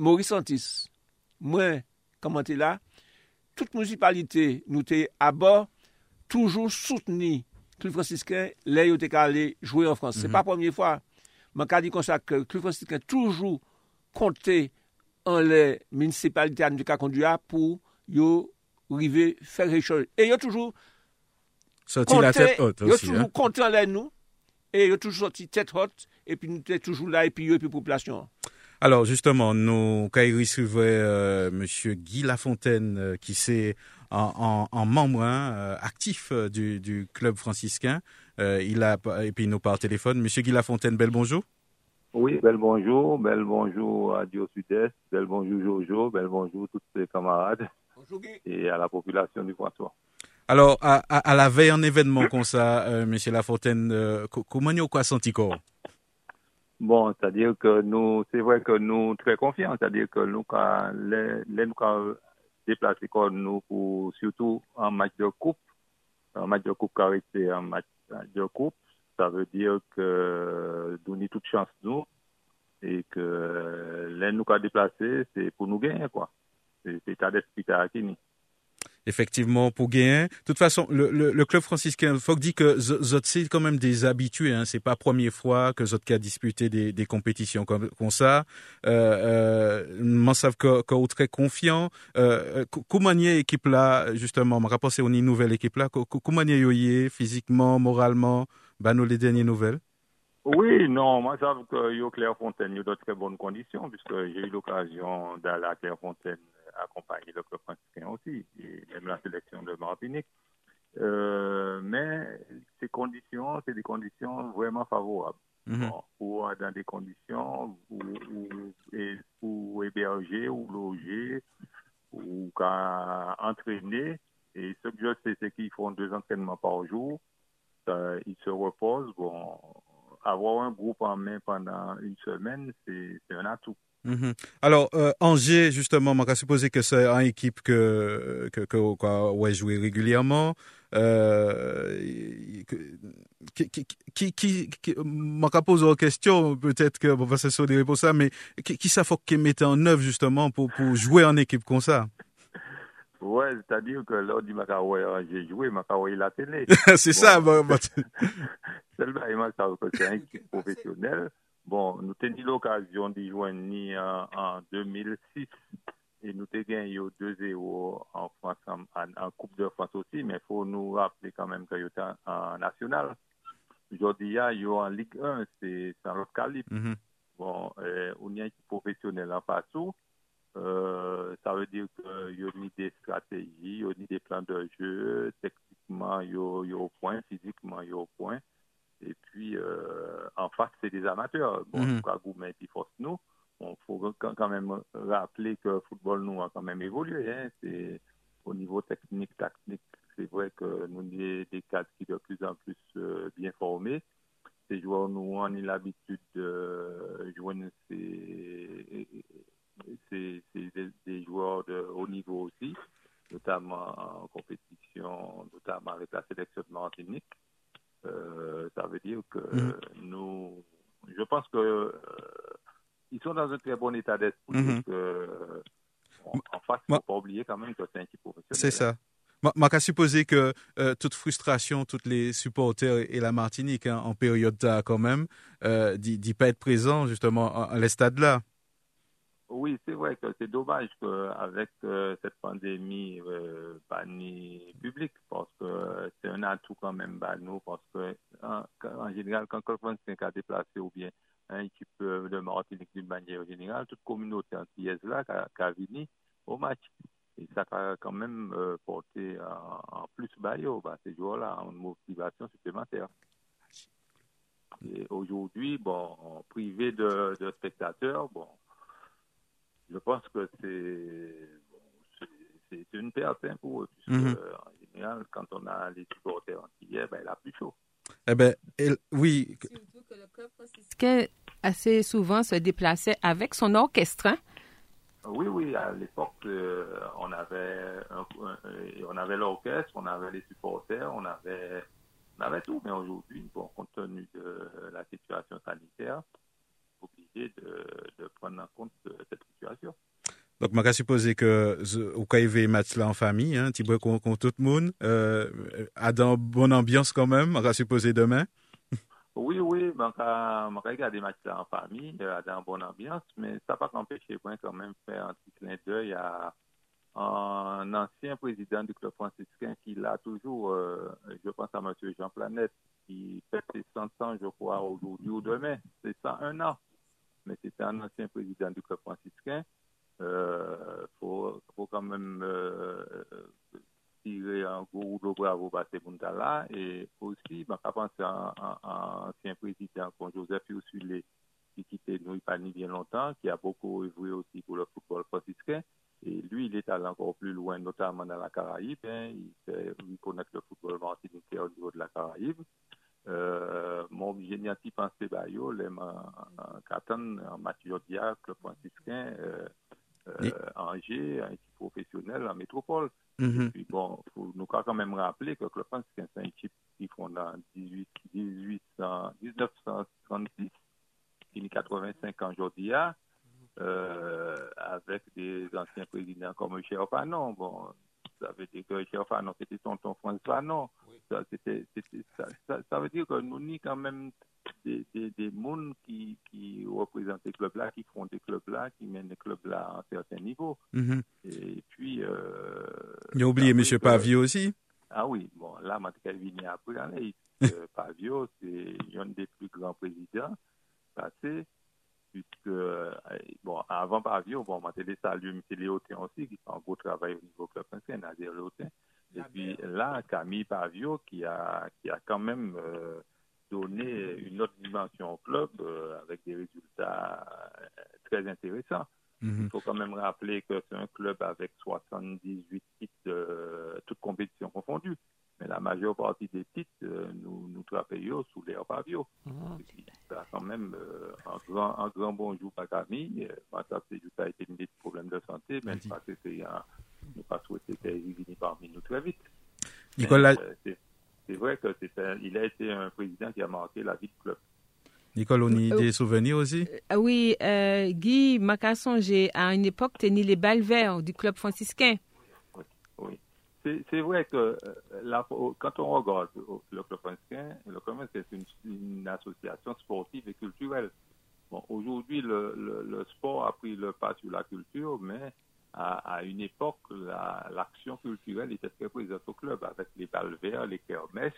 Maurice Santis, mwen komante la, tout municipalite nou te abor, toujou souteni klub francisken le yo te kale jouye an Frans. Se pa pwemye fwa, man ka di konsa ke klub francisken toujou konte an le municipalite an di ka konduya pou yo rive fèk rechol. E yo toujou konte an le nou, e yo toujou soti tèt hot, e pi nou te toujou la, e pi yo epi populasyon an. Alors justement, nous Kairi suivait euh, Monsieur Guy Lafontaine, euh, qui c'est en, en, membre hein, euh, actif du, du, club franciscain. il a et puis il nous parle téléphone. Monsieur Guy Lafontaine, bel bonjour. Oui, bel bonjour, bel bonjour à Dio Sud-Est, bel bonjour Jojo, bel bonjour tous ses camarades bonjour, et à la population du Poitou. Alors, à, à, à, la veille en événement comme ça, Monsieur Lafontaine, comment vous avez senti quoi Bon, c'est-à-dire que nous, c'est vrai que nous très confiants, c'est-à-dire que nous, quand les, les nous déplacer comme nous pour surtout en match de coupe, en match de coupe carité, en match de coupe, ça veut dire que nous avons toute chance nous et que les nous déplacer, c'est pour nous gagner quoi. C'est l'état d'esprit qui effectivement pour gagner. De toute façon, le, club franciscain, faut dit que c'est quand même des habitués. Hein. C'est pas la première fois que Zot a disputé des, des compétitions comme, ça. Euh, euh, savent que, que très confiant. Euh, comment est équipe là justement, me rapporter une nouvelle équipe là. Comment est physiquement, moralement, bah nous les dernières nouvelles. Oui, non, moi, je sais que Clairefontaine, il y a de très bonnes conditions, puisque j'ai eu l'occasion d'aller à Clairefontaine accompagner le club franciscain aussi, et même la sélection de Martinique. Euh, mais ces conditions, c'est des conditions vraiment favorables. Mhm. dans des conditions où, où, héberger ou loger ou entraîner. Et ce que je sais, c'est qu'ils font deux entraînements par jour. ils se reposent. Bon, avoir un groupe en main pendant une semaine, c'est un atout. Mhm. Alors, euh, Angers, justement, on va supposer que c'est une équipe que, que, que, ouais, jouer régulièrement. Euh, qui, qui, qui, pose une question, peut-être que, bon, va se sauter pour ça, mais qui, qui ça faut qu'il mette en œuvre, justement, pour, pour jouer en équipe comme ça? Ouais, c'est-à-dire que lors du Macaway, j'ai joué Macaway la télé. (laughs) c'est ça, bon, bon. (laughs) c'est une équipe professionnelle. Bon, nous avons eu l'occasion d'y jouer en, 2006 et nous avons gagné 2-0 en France, en, Coupe de France aussi, mais il faut nous rappeler quand même qu'il y a en national. Aujourd'hui, il y a en Ligue 1, c'est un autre calibre. Mm -hmm. Bon, euh, on y a une professionnelle en partout. Euh, ça veut dire qu'il y a des stratégies, il y a des plans de jeu, techniquement, il y a au point, physiquement, il y a au point. Et puis, euh, en face, c'est des amateurs. Bon, mm -hmm. Goumet qui force nous. Il faut quand même rappeler que le football, nous, a quand même évolué. Hein. C'est au niveau technique, tactique, c'est vrai que nous avons des cadres qui sont de plus en plus euh, bien formés. Ces joueurs, nous, on a l'habitude de jouer ces, c'est des, des, joueurs de haut niveau aussi, notamment en compétition, notamment avec la sélection de Martinique. Euh, ça veut dire que mm. nous, je pense que euh, ils sont dans un très bon état d'esprit. Mm -hmm. en face, il ne faut pas oublier quand même que c'est un équipe professionnel. C'est ça. Je qu'à supposer que euh, toute frustration, tous les supporters et la Martinique, hein, en période là, quand même, euh, d'y pas être présent justement à, à stade là. Oui, c'est vrai que c'est dommage qu'avec euh, cette pandémie, euh, pas ni public, parce que c'est un atout quand même, bah, nous, parce que en, en général, quand quelqu'un s'est déplacé ou bien une équipe euh, de Martinique d'une manière générale, toute communauté antillaise là, qui a venu au match. Et ça a quand même euh, porté en, en plus bah, bah, ces jours-là, une motivation supplémentaire. Et aujourd'hui, bon, privé de, de spectateurs, bon, je pense que c'est une perte hein, pour eux, puisque mm -hmm. en général, quand on a les supporters antillais, ben, il a plus chaud. Eh ben, oui. Surtout que le club franciscain assez souvent se déplaçait avec son orchestre. Hein? Oui, oui, à l'époque, euh, on avait, un, un, on avait l'orchestre, on avait les supporters, on avait, on avait tout, mais aujourd'hui, bon, compte tenu de la situation sanitaire, obligé de, de, prendre en compte cette situation. Donc, je supposer que vous avez match là en famille, hein, bois contre tout le monde, euh, à dans bonne ambiance quand même, on va supposer demain. Oui, oui, je vais regarder match là en famille, à dans bonne ambiance, mais ça n'a pas empêché moi quand même faire un petit clin d'œil à un ancien président du club franciscain qui l'a toujours, euh, je pense à M. Jean Planète, qui fait ses 100 ans, je crois, aujourd'hui ou demain. C'est ça, un an. Mais c'était un ancien président du club franciscain. Il euh, faut, quand même euh, tirer un gros rouleau bravo à ces là Et aussi, je pense à un, ancien président comme Joseph Ursule qui quittait nous pas ni bien longtemps, qui a beaucoup évolué aussi pour le football franciscain. Et lui, il est allé encore plus loin, notamment dans la Caraïbe. Hein. Il, fait, le football martiniquais au niveau de la Caraïbe. Euh, mon géniatif pensé bayo, les en Catan, en Mathieu Diac, le franciscain, euh, euh, Angers, un équipe professionnelle en métropole. Mm-hmm. Et puis bon, faut nous quand même rappeler que le franciscain, c'est un équipe qui fonde en 18, 1800, 1936, qui a 85 ans aujourd'hui. Euh, avec des anciens présidents comme Michel Fanon. Bon, ça veut dire que Fanon, c'était tonton François Fanon. Ça, ça, ça, veut dire que nous avons quand même des, des, des mondes qui, qui représentent les clubs-là, qui font des clubs-là, qui mènent les clubs-là à un certain niveau. Mhm. Et puis... Euh, Il a oublié M. Pavio aussi Ah oui, bon, là, je suis venu après. (laughs) Pavio, c'est un des plus grands présidents passés puisque, euh, bon, avant Pavio, bon, m'a télé salut M. Léotin aussi, qui fait un beau travail au niveau club français, Nadir Léotin. Et puis là, Camille Pavio, qui a, qui a quand même euh, donné une autre dimension au club euh, avec des résultats très intéressants. Mhm. Il faut quand même rappeler que c'est un club avec 78 titres, toutes compétitions confondues mais la majeure partie des titres, euh, nous, nous travaillons sous l'air Pavio. Mmh. Ça quand même euh, un, grand, un grand bonjour à Camille. Moi, ça, c'est juste a été des problèmes de santé, même parce que c'est un, nous pas souhaité qu'il vienne parmi nous très vite. Nicolas... Euh, c'est vrai qu'il a été un président qui a marqué la vie du club. Nicole, on a des souvenirs aussi? Oui, Guy Macasson, j'ai à une époque tenu les balles verts du club franciscain. C'est vrai que euh, quand on regarde le club franciscain, le club c'est une, association sportive et culturelle. Bon, aujourd'hui, le, sport a pris le pas sur la culture, mais à, une époque, l'action culturelle était très présente au club avec les balles verts, les kermesses.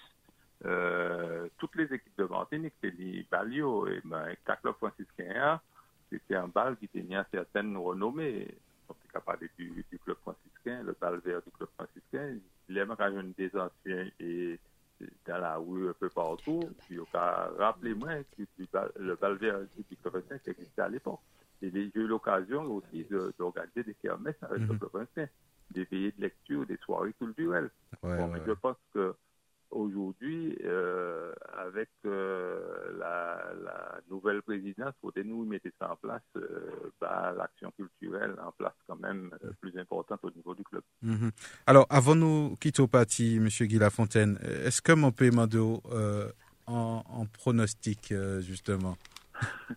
Euh, toutes les équipes de Martinique, c'est les Balio et ben, le club franciscain, c'était un bal qui tenait certaines renommées on est capable du, du, club franciscain, le bal vert du club franciscain. A même des anciens et dans la rue un peu partout. Puis, rappelez-moi que le bal vert du club franciscain existait à l'époque. Et j'ai eu l'occasion aussi d'organiser des kermesses avec le mhm. club franciscain, des veillées de lecture, des soirées culturelles. bon, mais je pense que aujourd'hui, euh, avec euh, la, la, nouvelle présidence, il faudrait nous mettre ça en place, euh, bah, l'action culturelle en place quand même euh, plus importante au niveau du club? Mhm. Alors, avant nous quitter au parti, M. Guy Lafontaine, est-ce que mon paiement d'eau en, en, pronostic, justement? (laughs)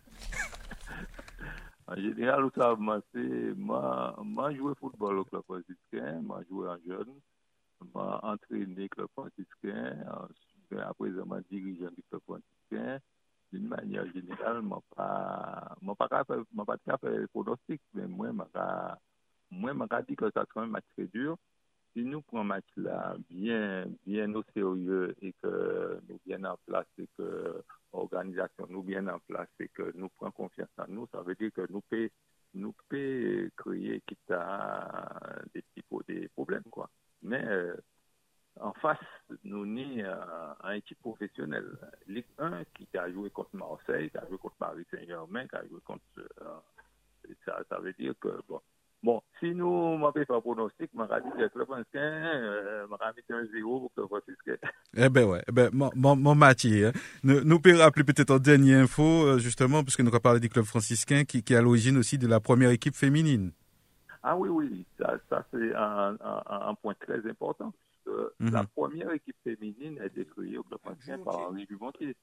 En général, vous savez, moi, moi, joué football au club franciscain, moi, joué en jeune m'a entraîné club franciscain, après m'a dirigeant du club franciscain. D'une manière générale, pas, m'a pas pas fait le pronostic, mais moi, m'a dit que ça sera un match très dur. Si nous prenons un match là bien, bien au sérieux et que nous bien en place et que l'organisation nous bien en place et que nous prenons confiance en nous, ça veut dire que nous pouvons nous créer quitte à des des problèmes, quoi. Mais euh, en face, nous ni euh, un équipe professionnelle. Ligue 1 qui a joué contre Marseille, qui a joué contre Paris Saint-Germain, qui a joué contre. Euh, ça, ça veut dire que, bon, Bon, si nous m'avons fait un pronostic, je vais dire que le Franciscain, euh, je vais un zéro pour le Franciscain. Eh ben ouais, eh ben, mon, mon, nous, nous pouvons rappeler peut-être en dernière info, justement, puisque nous avons parlé du club franciscain qui est à l'origine aussi de la première équipe féminine. Ah oui, oui, ça, ça c'est un, un, un, point très important. Mhm. La première équipe féminine a été créée au Club français par Henri Dumontier.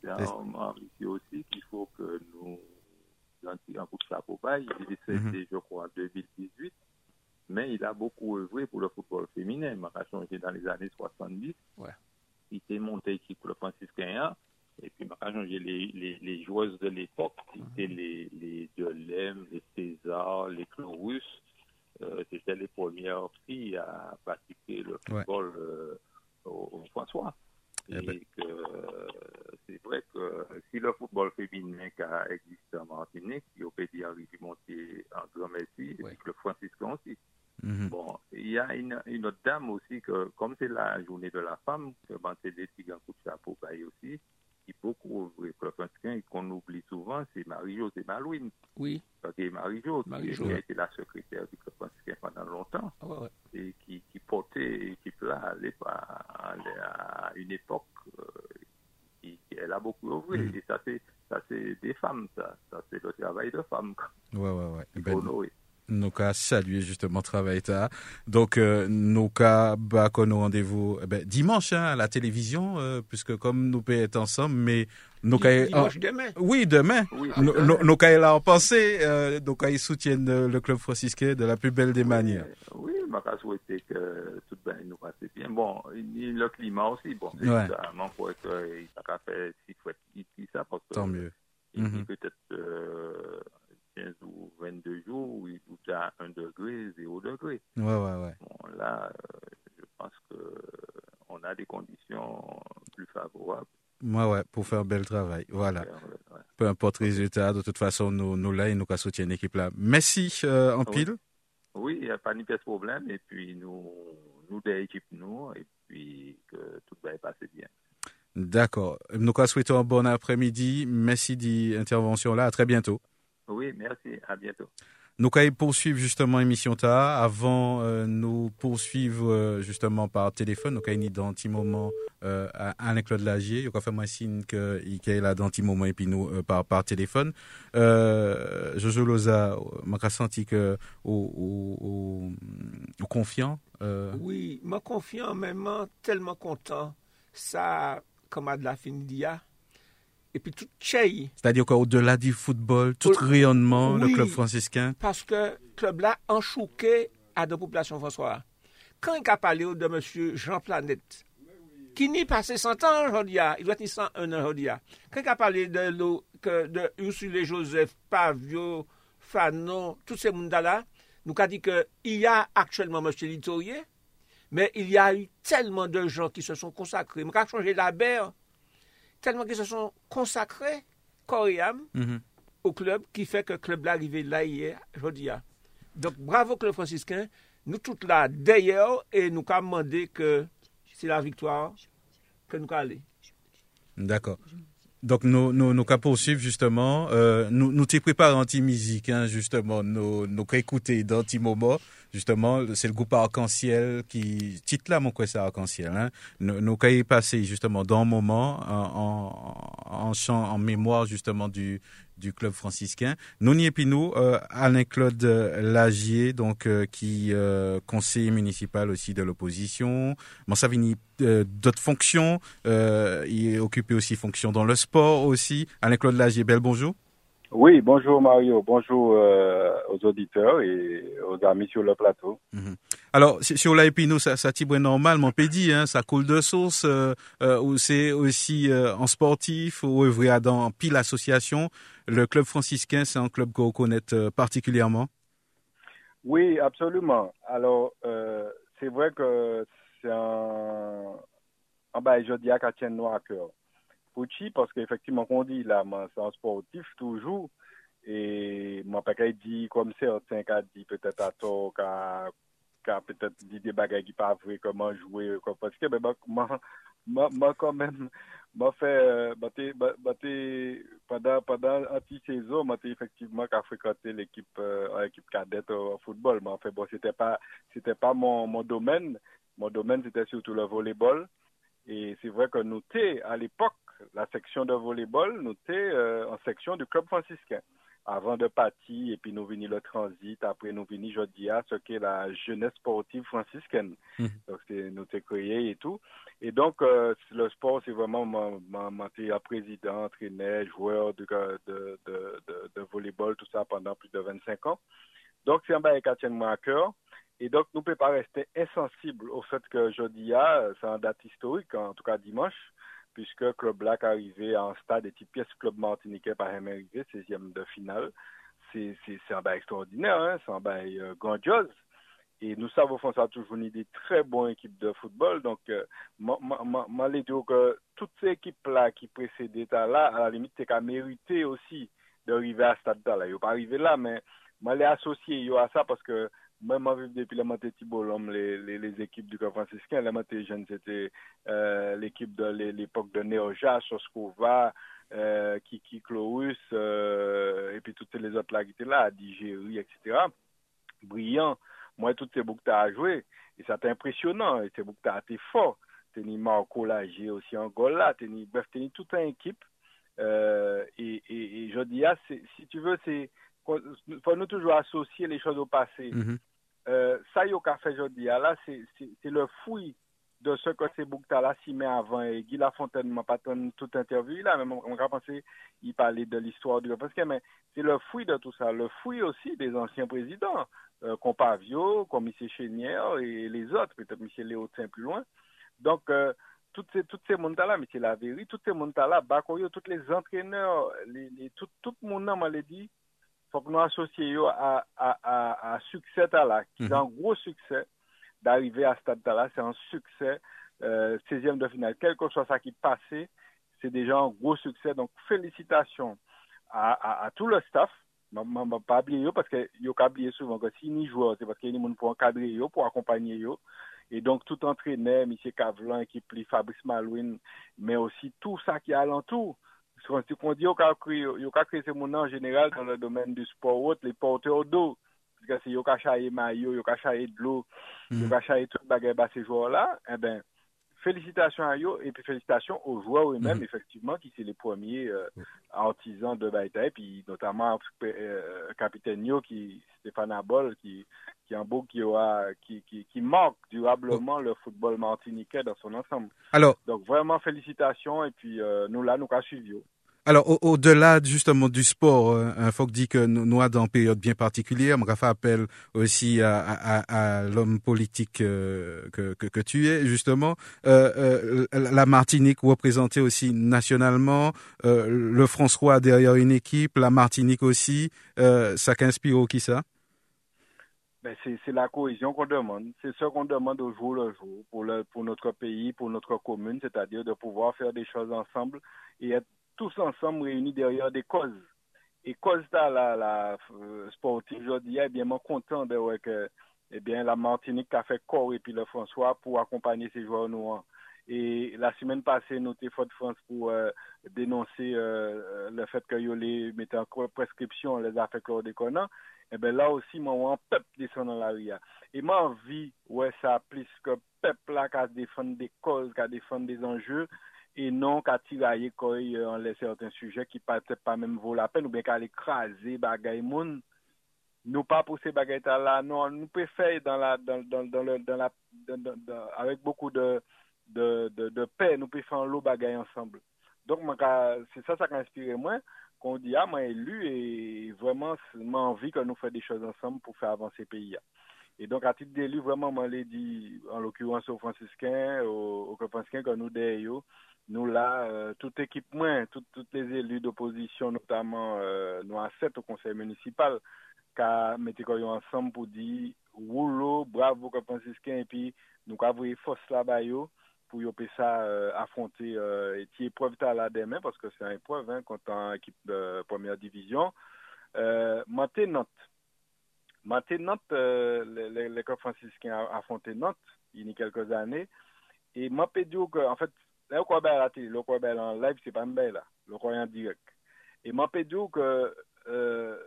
C'est Henri aussi qu'il faut que nous un coup de chapeau bas. Il est décédé, mhm. je crois, en 2018. Mais il a beaucoup œuvré pour le football féminin. Il a changé dans les années 70. Ouais. Il était monté équipe le franciscain et puis, j'ai les, les, les joueuses de l'époque, c'était mhm. les, les Delem, les César, les Clorus. Euh, c'était les premières filles à pratiquer le football euh, au, François. Et Eh ben. que euh, c'est vrai que si le football féminin qui a existé en Martinique, il peut arriver monter en grand merci, et Ouais. le franciscain aussi. Mhm. Bon, il y a une, une autre dame aussi que, comme c'est la journée de la femme, que ben, c'est des petits gants coup de chapeau aussi, qui beaucoup ouvrir le franciscain et qu'on oublie souvent, c'est Marie-Josée Malouine. Oui. Marie-Jo, qui, Marie-Jo. qui a été la secrétaire du club franciscain pendant longtemps Ah ouais, ouais. et qui, qui portait l'équipe-là à, à, à une époque euh, qui, elle a beaucoup œuvré. Mhm. Et ça, c'est ça c'est des femmes, ça. Ça, c'est le travail de femmes. Ouais, ouais, ouais. Ben, cas saluer justement travail ta. Donc euh, bah qu'on nos rendez-vous eh ben, dimanche hein, à la télévision euh, puisque comme nous peut être ensemble mais nos cas Dimanche demain. oui demain Oui, vrai. nos cas là en pensée euh, nos cas ils soutiennent euh, le club franciscain de la plus belle des manières. Oui, je vais souhaiter que tout bien nous passe bien. Bon, le climat aussi, bon, c'est Ouais. pour être, il a fait si fouette ici, ça, parce que Tant mieux. il Mhm. peut-être euh, 15 ou 22 jours où il est à 1 degré, 0 degré. Ouais ouais ouais. Bon, là, euh, je pense que on a des conditions plus favorables. Ouais ouais pour faire un bel travail. Voilà. Euh, ouais. Peu importe le résultat de toute façon nous nous là et nous soutient l'équipe là. Merci euh, en Oui. pile. Oui, il n'y a pas ni de problème. Et puis, nous, nous, des équipes, nous, et puis que tout va passer bien. D'accord. Nous qu'à souhaiter un bon après-midi. Merci d'intervention là. À très bientôt. Oui, merci. À bientôt. Nous allons poursuivre justement l'émission ta avant euh, nous poursuivre euh, justement par téléphone. Nous allons dans un petit moment euh, à Alain-Claude Lagier. Il a fait moi signe qu'il est là dans un petit moment et puis nous euh, par, par téléphone. Euh, Jojo Loza, m'a senti que au, au, confiant. Euh, Oui, me confiant, même tellement content. Ça, comme à de la fin d'hier? Et puis tout chey, C'est-à-dire qu'au-delà du football, tout Oui. rayonnement, le club franciscain. parce que club là enchouqué à de population François. Quand il a parlé de monsieur Jean Planète, qui n'y passé 100 ans aujourd'hui, il doit être 101 ans aujourd'hui. Quand il a parlé de l'eau, que de Ursule Joseph, Pavio, Fanon, tous ces mondes là, nous a dit qu'il y a actuellement monsieur Litorier, mais il y a eu tellement de gens qui se sont consacrés. Je changé la berre, tellement qu'ils se sont consacrés, corps et âme, Mhm. au club qui fait que le club là arrivé là hier, aujourd'hui. Donc bravo club franciscain, nous toutes là d'ailleurs et nous avons demandé que c'est la victoire que nous allons aller. D'accord. Donc, nous, nous, nous, qu'à poursuivre, justement, euh, nous, nous t'y préparons anti-musique, hein, justement, nous, qu'à écouter dans moment, justement, c'est le groupe Arc-en-Ciel qui, titre là, mon quoi, c'est Arc-en-Ciel, hein. Nous, nous, passer, justement, dans un moment, en, en, en en mémoire, justement, du, du club franciscain. Puis nous, euh, Alain-Claude Lagier, donc, euh, qui, euh, conseiller municipal aussi de l'opposition. Bon, Savini, euh, d'autres fonctions, euh, il est occupé aussi fonction dans le sport aussi. Alain-Claude Lagier, bel bonjour. Oui, bonjour Mario, bonjour aux auditeurs et aux amis sur le plateau. Alors, sur l'Aipino, ça, ça tibre normal, mon pédi, hein, ça coule de source, euh, euh, ou c'est aussi euh, en sportif, ou dans pile association. Le club franciscain, c'est un club qu'on connaît euh, particulièrement. Oui, absolument. Alors, euh, c'est vrai que c'est un, un ben, je dis à Noir à cœur. Pouchi, parce qu'effectivement, qu'on dit là, moi, c'est un sportif toujours. Et mon père dit, comme certains qui dit peut-être à tort, qu'a qu'a peut-être des bagages qui pas vrai, comment jouer, quoi. parce que, ben, moi, moi, moi, moi, quand même, moi, euh, bah, t'es- bah, bah, t'es- pendant, pendant anti-saison, moi, t'es effectivement l'équipe, euh, l'équipe cadette au, au football. Mais en fait, bon, pas, c'était pas mon, domaine. Mon domaine, c'était surtout le volleyball. Et c'est vrai que nous t'es, à l'époque, la section de volleyball, nous t'es euh, en section du club franciscain. Avant de partir, et puis nous venons le transit, après nous venons jeudi à ce qu'est la jeunesse sportive franciscaine. Mhm. Donc c'est nous t'es créé et tout. Et donc euh, le sport, c'est vraiment mon, mon, mon président, entraîneur, joueur de, de, de, de, de volleyball, tout ça pendant plus de 25 ans. Donc c'est un bail qui tient moi à cœur. Et donc, nous ne pouvons pas rester insensibles au fait que jeudi, euh, c'est une date historique, en tout cas dimanche, puisque Club Black arrivé un stade et pièce Club Martiniquais par arrivé, 16e de finale. C'est un bail extraordinaire, hein, c'est un bail euh, grandiose. Et nous savons que ça toujours une des très bonnes équipes de football. Donc, euh, moi, je dire que toutes ces équipes-là qui précédaient là, à la limite, c'est qu'à mérité aussi d'arriver à ce stade-là. Ils n'ont pas arrivé là, mais moi, les associé à ça parce que même depuis la montée Thibault les, les, les, équipes du Grand franciscain, la montée jeune, c'était euh, l'équipe de l'époque de Neoja, Soskova, euh, Kiki Clorus, euh, et puis toutes les autres là qui étaient là, Digéry, etc. Brillant. Moi, toutes ces boucles à jouer. Et ça impressionnant. Et ces boucles à été fort. Teni Marco Lager aussi en Gola. Teni, bref, teni toute une équipe. Euh, et, et, je dis, ah, si tu veux, c'est, faut nous toujours associer les choses au passé. Mm -hmm. Euh, ça, yo fait, je dis, ah, là, c'est le fouille de ce que ces boucles-là s'y met avant. Et Guy Lafontaine m'a pas toute interview mais on va penser, il parlait de l'histoire du parce que mais c'est le fouille de tout ça, le fouille aussi des anciens présidents, euh, comme Pavio, comme M. Chénière et les autres, peut-être M. Léotin plus loin. Donc, euh, toutes ces mondes-là, M. Lavéry, toutes ces mondes-là, Bakoyo, tous les entraîneurs, tout, tout le monde m'a dit, faut que nous associons à, à, à, à succès là, qui est un gros succès d'arriver à ce stade-là. C'est un succès, euh, 16e de finale. Quel que soit ça qui passait, c'est déjà un gros succès. Donc, félicitations à, tout le staff. Je ne vais pas oublier parce que yo oublié souvent que si ni joueur, c'est parce qu'il y a des gens pour encadrer yo, pour accompagner yo. Et donc, tout entraîneur, M. Cavlan, qui plie Fabrice Malouine, mais aussi tout ça qui est alentour. Parce qu'on dit, il y a créé ce monde en général dans le domaine du sport, les porteurs d'eau. Parce que si yo ka chaye maillot, yo ka chaye de l'eau, yo ka chaye tout bagay ba ces joueurs-là, eh ben, félicitations à eux et puis félicitations aux joueurs eux-mêmes, mm. effectivement, qui sont les premiers euh, artisans de Baïtaï, puis notamment euh, capitaine Yo, qui, Stéphane Abol, qui, qui beau qui, qui, qui, qui marque durablement oh. le football martiniquais dans son ensemble. Alors, Donc vraiment félicitations et puis euh, nous là, nous avons suivi. Alors, au-delà au justement du sport, il faut dire que nous, nous dans une période bien particulière. Je fait appel aussi à, à, à l'homme politique euh, que, que, que, tu es, justement. Euh, euh, la Martinique représentée aussi nationalement, euh, le François derrière une équipe, la Martinique aussi. Euh, ça qu'inspire qui ça? Ben c'est la cohésion qu'on demande. C'est ce qu'on demande au jour le jour pour, le, pour notre pays, pour notre commune, c'est-à-dire de pouvoir faire des choses ensemble et être tous ensemble réunis derrière des causes. Et cause là, la, la euh, sportive aujourd'hui, eh bien, moi content de voir que eh bien, la Martinique a fait corps et puis le François pour accompagner ces joueurs noirs. Et la semaine passée, nous étions de France pour euh, dénoncer euh, le fait que les mettaient en prescription les affaires chlordéconnants. Et bien là aussi, moi, un peuple descend dans la rue. Et moi, envie, ouais, ça plus que peuple là qui défend des causes, qui défend des enjeux, et non qu'à tirailler quand on laisse certains sujets qui peut-être pas même vaut la peine ou bien qu'à écraser bagay moun nous pas pour ces bagailles là non nous préférons dans la dans dans le, dans la avec beaucoup de de, de, paix nous préférons l'eau bagaille ensemble. Donc c'est ça ça qui a inspiré moi qu'on dit ah moi élu et vraiment m'a envie que nous fassions des choses ensemble pour faire avancer le pays. Et donc, à titre d'élu, vraiment, moi, l'ai dit, en l'occurrence aux franciscains, aux, aux franciscains que nous nous là, euh, toute équipe moins, toutes les élus d'opposition, notamment, euh, nous à sept au conseil municipal, qu'a mettez ensemble pour dire, rouleau, bravo, que franciscain, et puis, nous avons force là-bas, pour y ça euh, affronter euh, et épreuve là demain parce que c'est une épreuve hein, contre une équipe de première division. Euh, Nantes, Maintenant, euh, l'école franciscaine a affronté Nantes il y a quelques années. Et dire que, en fait, là, quoi à la télé, en live, c'est pas belle là, le en direct. Et dire que, euh,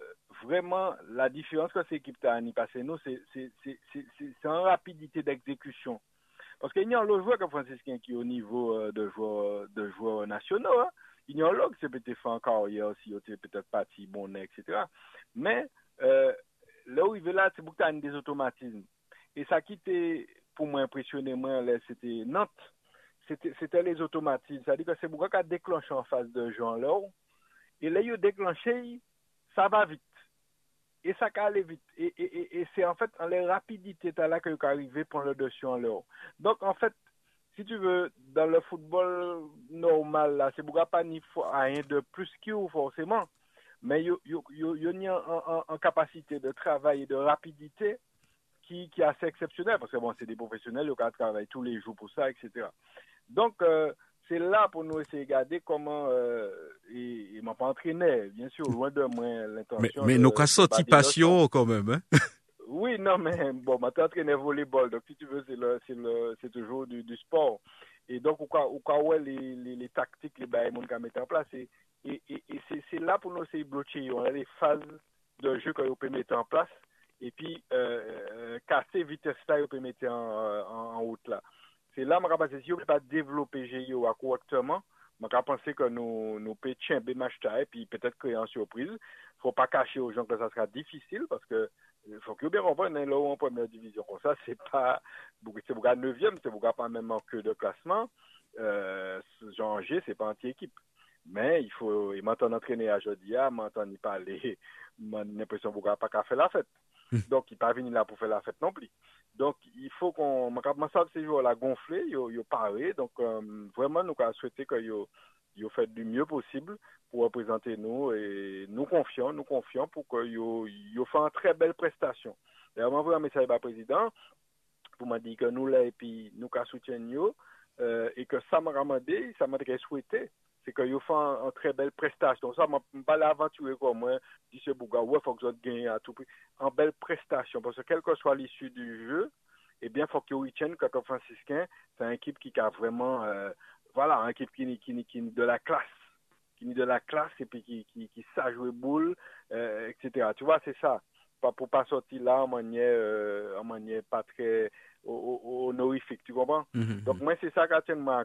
vraiment, la différence que cette équipe a passé nous, c'est en rapidité d'exécution. Parce qu'il y a un autre joueur que Franciscain qui est au niveau euh, de joueurs, euh, de joueurs nationaux. Hein. Il y a un autre qui s'est peut-être fait encore hier aussi, il était peut-être parti, bon, etc. Mais euh, là où il veut là, c'est beaucoup de des automatismes. Et ça qui était, pour moi, impressionné, moi, c'était Nantes. C'était les automatismes. C'est-à-dire que c'est beaucoup qui a déclenché en face de Jean-Laurent. Et là, il a déclenché, ça va vite. Et ça va aller vite. Et, et, et, et c'est en fait en les rapidités là que vous arrivé pour le dessus en l'air. Donc, en fait, si tu veux, dans le football normal, là, c'est beaucoup pas ni rien de plus qu'il forcément mais il y a en, capacité de travail et de rapidité qui, qui est assez exceptionnel, parce que bon, c'est des professionnels, ils travaillent tous les jours pour ça, etc. Donc, euh, c'est là pour nous essayer de regarder comment, euh, m'a pas entraîné, bien sûr, loin de moi l'intention. mais nous avons le passion quand même. Hein? (laughs) oui, non, mais bon, ma entraîné volleyball, donc si tu veux, c'est le, c'est le, c'est toujours du, du sport. Et donc, au cas, au cas où les, les, les tactiques, les bails, qu'on mettre en place, et, et, et, et c'est, c'est là pour nous essayer de bloquer. On a des phases de jeu qu'on peut mettre en place, et puis euh, euh, casser vitesse là, on peut mettre en, en, en route là. C'est là, je pense que si on ne peut pas développer GIO correctement, je pense que nous, nous pétions un match et puis peut-être créer une surprise. Il ne faut pas cacher aux gens que ça sera difficile parce que il faut que bien comprendre, là où en première division, comme ça, c'est pas, c'est pour 9e, c'est pour pas même en queue de classement. Euh, Jean G, c'est pas anti-équipe. Mais il faut, il m'entend entraîner à Jodia, m'entend y parler, (laughs) j'ai l'impression qu'il n'a pas faire la fête. (laughs) Donc, il pas venu là pour faire la fête non plus. Donc, il faut qu'on, moi, ça, ces jours-là gonflé, il a paré. Donc, euh, vraiment, nous avons souhaité qu'il ait fait du mieux possible pour représenter nous et nous confions, nous confions pour qu'il ait fait une très belle prestation. Moi, envoyé un message à président pour m'a dit que nous là et puis nous euh, et que ça m'a ramandé, ça m'a souhaité c'est qu'ils font une très belle prestation. Ça, je ne pas l'aventurer comme moi, dit ce Bouga, ouais, faut que je gagne à tout prix. En belle prestation, parce que quelle que soit l'issue du jeu, eh bien, il faut que comme franciscain, c'est une équipe qui a vraiment, euh, voilà, une équipe qui, qui, de la classe, qui est de la classe et puis qui, qui, sait jouer boule, euh, etc. Tu vois, c'est ça. Pour pas sortir là en manière, euh, en manière pas très honorifique, tu comprends? Mm -hmm. Donc, moi, c'est ça qui tient à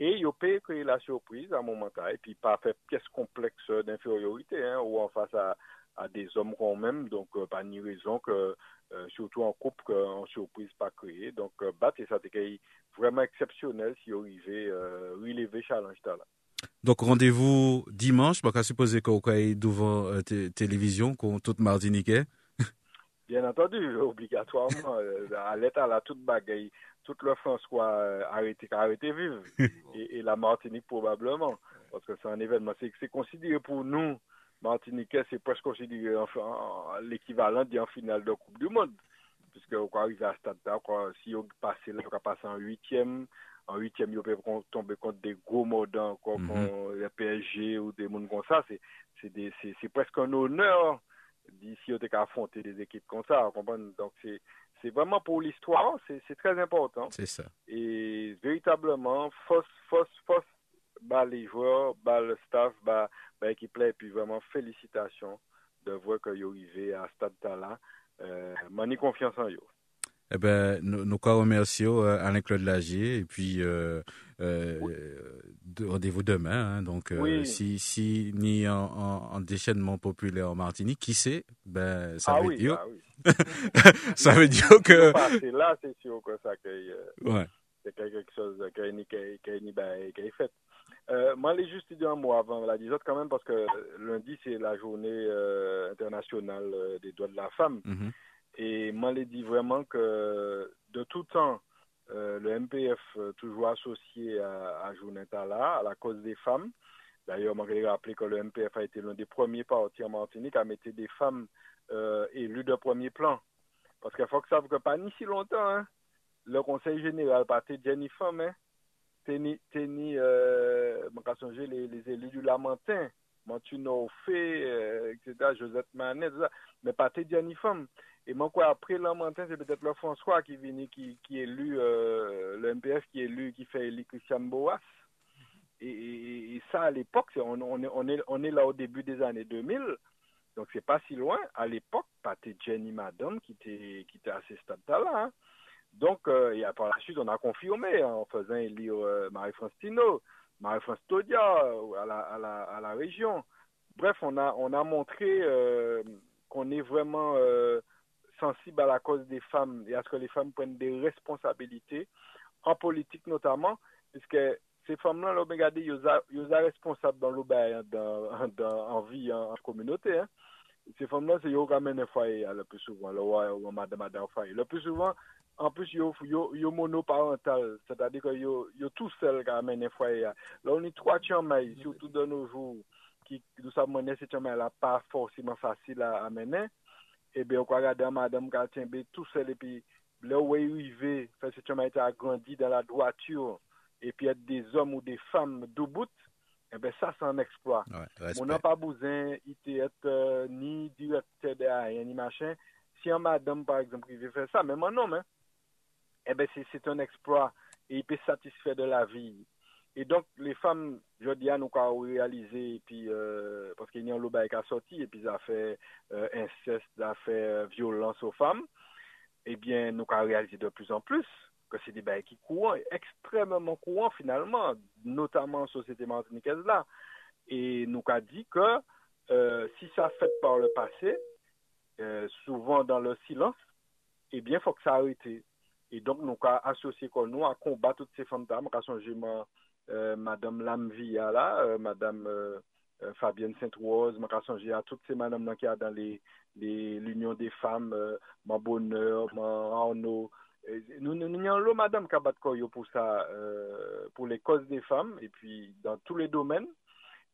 Et il peut créer la surprise à un moment donné, et puis pas faire pièce complexe d'infériorité, hein, ou en face à, à des hommes quand même, donc euh, pas ni raison que, euh, surtout en couple, qu'en surprise pas créée. Donc, euh, battre, ça c'est vraiment exceptionnel si on arrivait euh, relever challenge là. Donc, rendez-vous dimanche, je supposer qu'on est devant euh, télévision, qu'on toute Martiniquais. Bien entendu, (laughs) obligatoirement. à l'état, là, toute bagaille, toute le François arrêté, arrêté vivre. (laughs) et, et, la Martinique, probablement. Parce que c'est un événement. C'est considéré pour nous, Martiniquais, c'est presque considéré enfin, l'équivalent d'une finale de Coupe du Monde. Puisque, on arrive à ce stade-là, si on passe là, on passe en huitième. En huitième, on peut tomber contre des gros modants comme mm -hmm. le PSG ou des mondes comme ça. C'est presque un honneur d'ici on affronter des équipes comme ça, Donc c'est c'est vraiment pour l'histoire, c'est très important. C'est ça. Et véritablement, force, force, force, bah les joueurs, bah le staff, bah, bah l'équipe là, et puis vraiment félicitations de voir que vous arrivez à ce stade-là. Euh, Mani confiance en vous. Eh ben, nous, nous remercions euh, Alain-Claude Lagier et puis euh, euh, oui. rendez-vous demain. Hein, donc, oui. si, si ni en, en, en, déchaînement populaire en Martinique, qui sait? Ben, ça ah veut oui, dire, ah (laughs) ça veut dire que. C'est là, c'est sûr que ça ouais. c'est quelque chose qui est fait. Euh, moi, les juste dire un mot avant la 10 quand même, parce que lundi, c'est la journée internationale des droits de la femme. Mm -hmm. Et moi, dis vraiment que de tout temps, euh, le MPF toujours associé à, à Journée Tala, à la cause des femmes. D'ailleurs, je voudrais rappeler que le MPF a été l'un des premiers partis en Martinique à mettre des femmes euh, élues de premier plan. Parce qu'il faut que ça que pas ni si longtemps, hein, le Conseil général partait Jenny Femme, hein, ni, ni euh, les, élus du Lamentin, Montuno Fé, euh, etc., Josette Manet, mais partait Jenny Femme. Et moi, quoi, après Lamentin, c'est peut-être le François qui vient, qui, qui élu, euh, le MPF qui élu, qui fait élu Christian Boas. Et, ça, à l'époque, on, on, est, on, est, on est là au début des années 2000. Donc, c'est pas si loin. À l'époque, c'était Jenny Madame qui était, à ce stade-là. Hein. Donc, euh, par la suite, on a confirmé hein, en faisant élire euh, Marie-France Tino, Marie-France Todia à la, à, la, à la région. Bref, on a, on a montré euh, qu'on est vraiment sensible à la cause des femmes et à ce que les femmes prennent des responsabilités, en politique notamment, puisque ces femmes-là, là, regardez, ils sont responsables dans l'obéi, dans, (laughs) dans, en vie, en, en communauté. Hein. Ces femmes-là, c'est eux qui amènent un foyer le plus souvent, le roi ou madame, madame foyer. Le plus souvent, en plus, ils sont monoparental, c'est-à-dire que ils sont tous seuls qui amènent un foyer. Là, on est trois chambres, surtout de nos jours, qui, nous savons, cette chambre-là pas forcément facile à amener. Ebe yo kwa gade madame ka tenbe tout sel epi le ou e rive fè se choma ete agrandi dan la doature epi ete des om ou des fam dou bout ebe sa san eksploat moun an pa bouzen ite ete ni direkte de a yon ni machin. Si an madame par exemple ki ve fè sa men man non men ebe se c'est un eksploat e pe satisfè de la vi Et donc, les femmes, je dis à nous qu'on réalisé, et puis, euh, parce qu'il y a un lobby qui a sorti, et puis ça fait euh, inceste, ça fait euh, violence aux femmes, eh bien, nous avons réalisé de plus en plus que c'est des bails qui courent, extrêmement courants finalement, notamment en société martiniquaise là. Et nous avons dit que si ça fait par le passé, souvent dans le silence, eh bien, il faut que ça arrête. Et donc, nous avons associé nous à combattre toutes ces d'âme, à son euh, Madame Lamvia là, euh, Madame euh, Fabienne Sainte-Rose, m'a songé à toutes ces madames là qui a dans les l'union des femmes, ma bonheur, ma Arnaud. Nous nous avons madame qui a pour ça, pour les causes des femmes et puis dans tous les domaines.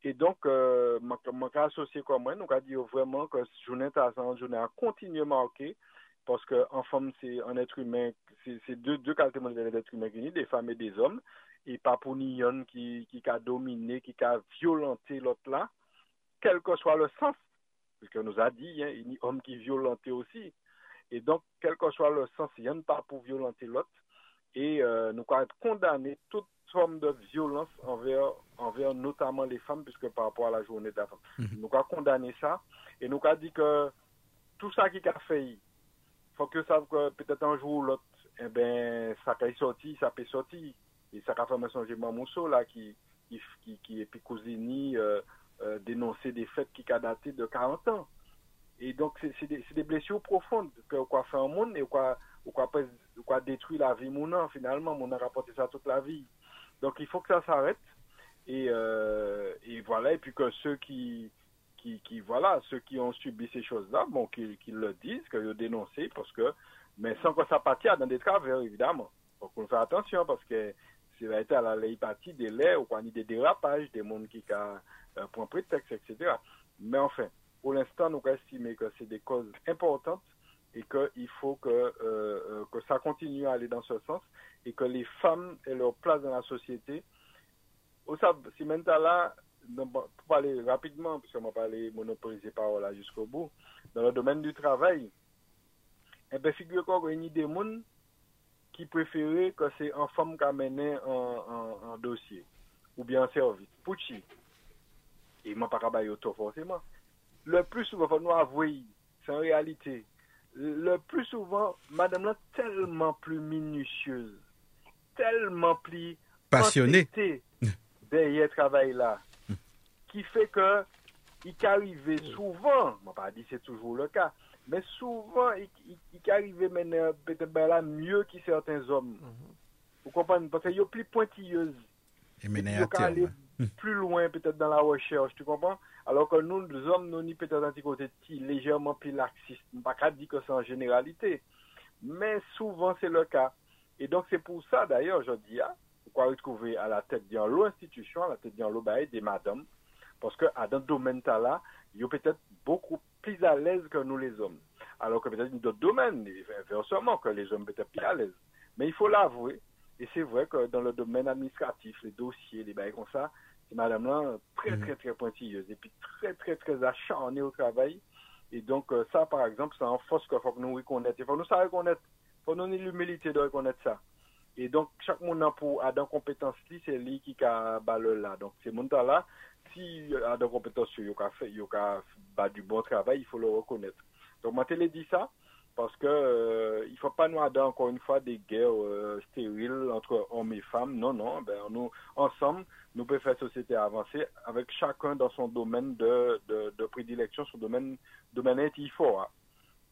Et donc, euh, m'a associé comme moi, nous avons dit vraiment que ce journée une journée a continué marqué parce qu'en femme, c'est un être humain, c'est deux, deux qualités mondiales d'être humain unis, des femmes et des hommes et pas pour ni qui, qui a dominé, qui a violenté l'autre là, quel que soit le sens, puisque nous a dit, hein, il y a homme qui violenté aussi. Et donc, quel que soit le sens, il a pas pour violenter l'autre. Et euh, nous avons condamné toute forme de violence envers, envers notamment les femmes, puisque par rapport à la journée de la femme. Mhm. Nous avons condamné ça. Et nous avons dit que tout ça qui a fait, il faut que ça, peut-être un jour ou l'autre, eh ben, ça peut sortir, ça peut sortir. Et ça a fait songe Mamousso, là, qui, qui, qui, qui est Picousini, euh, euh, dénoncer des faits qui ont daté de 40 ans. Et donc, c'est des, des, blessures profondes que quoi fait un monde et quoi, quoi détruit la vie mon finalement. Mon a rapporté ça toute la vie. Donc, il faut que ça s'arrête. Et, euh, et voilà. Et puis que ceux qui, qui, qui, voilà, ceux qui ont subi ces choses-là, bon, qu'ils le disent, qu'ils le dénoncent, parce que, mais sans que ça partir dans des travers, évidemment. Donc, on fait attention parce que va être à la partie des laits ou ni des dérapages, des mondes qui ont euh, etc. Mais enfin, pour l'instant, nous estimons que c'est des causes importantes et qu'il faut que, euh, euh, que ça continue à aller dans ce sens et que les femmes aient leur place dans la société. Au si là, pour parler rapidement, parce qu'on m'a parlé monopoliser parole jusqu'au bout, dans le domaine du travail, eh bien, qu'il y a des mondes qui préférait que c'est un femme qui a mené un, dossier ou bien un service. Pouchi. Et moi, pas auto forcément. Le plus souvent, faut nous avouer, c'est en réalité. Le plus souvent, madame là, tellement plus minutieuse, tellement plus passionnée derrière travail là, qui fait que, il arrive souvent, je pas dit c'est toujours le cas, mais souvent, il, arrive maintenant peut-être là mieux que certains hommes. Mhm. Vous comprenez? Parce qu'il y a plus pointilleuse. Et il y aller plus loin peut-être dans la recherche, tu comprends? Alors que nous, les hommes, nous, sommes peut-être un petit côté légèrement plus laxiste. Je ne pas dire que c'est en généralité. Mais souvent, c'est le cas. Et donc, c'est pour ça, d'ailleurs, je dis, ah, pourquoi retrouver à la tête d'une institution, à la tête d'un bail des madames, parce que dans ce domaine-là, il y a peut-être beaucoup plus à l'aise que nous les hommes. Alors que peut-être dans d'autres domaines, inversement, que les hommes peut-être plus à l'aise. Mais il faut l'avouer, et c'est vrai que dans le domaine administratif, les dossiers, les bails comme ça, c'est madame-là très, mhm. très, très pointilleuse, et puis très, très, très acharnée au travail. Et donc, euh, ça, par exemple, c'est en force qu'il faut que nous reconnaître. Il faut nous savoir reconnaître. Il faut nous l'humilité de reconnaître ça. Et donc, chaque monde a pour, a dans compétence, c'est lui qui a balle là. Donc, c'est mon là si a des compétences, il a fait, il a bah, du bon travail, il faut le reconnaître. Donc, moi, je dit ça parce que euh, il faut pas nous avoir encore une fois des guerres euh, stériles entre hommes et femmes. Non, non, ben nous ensemble, nous pouvons faire société avancer avec chacun dans son domaine de, prédilection, son domaine domaine il faut.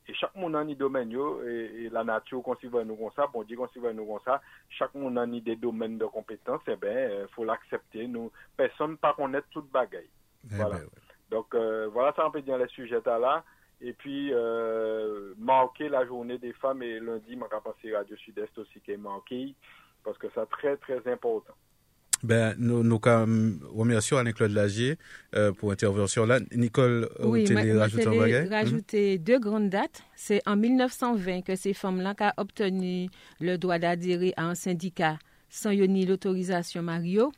Et chaque monde a un domaine, et, et, la nature considère nous comme ça, bon Dieu considère nous comme ça, chaque monde a des domaines de compétences, eh ben, il faut l'accepter. Nous, personne pas connaître toute bagaille. Eh voilà. Ben, Donc, euh, voilà, ça on peut dire les sujets là. Et puis, euh, marquer la journée des femmes, et lundi, ma capacité Radio Sud-Est aussi qui est marqué, parce que c'est très, très important. Ben, nous, nous remercions Alain-Claude Lagier euh, pour l'intervention là. Nicole, oui, vous un bagage? rajouter deux grandes dates. C'est en 1920 que ces femmes-là ont obtenu le droit d'adhérer à un syndicat sans ni l'autorisation Mario.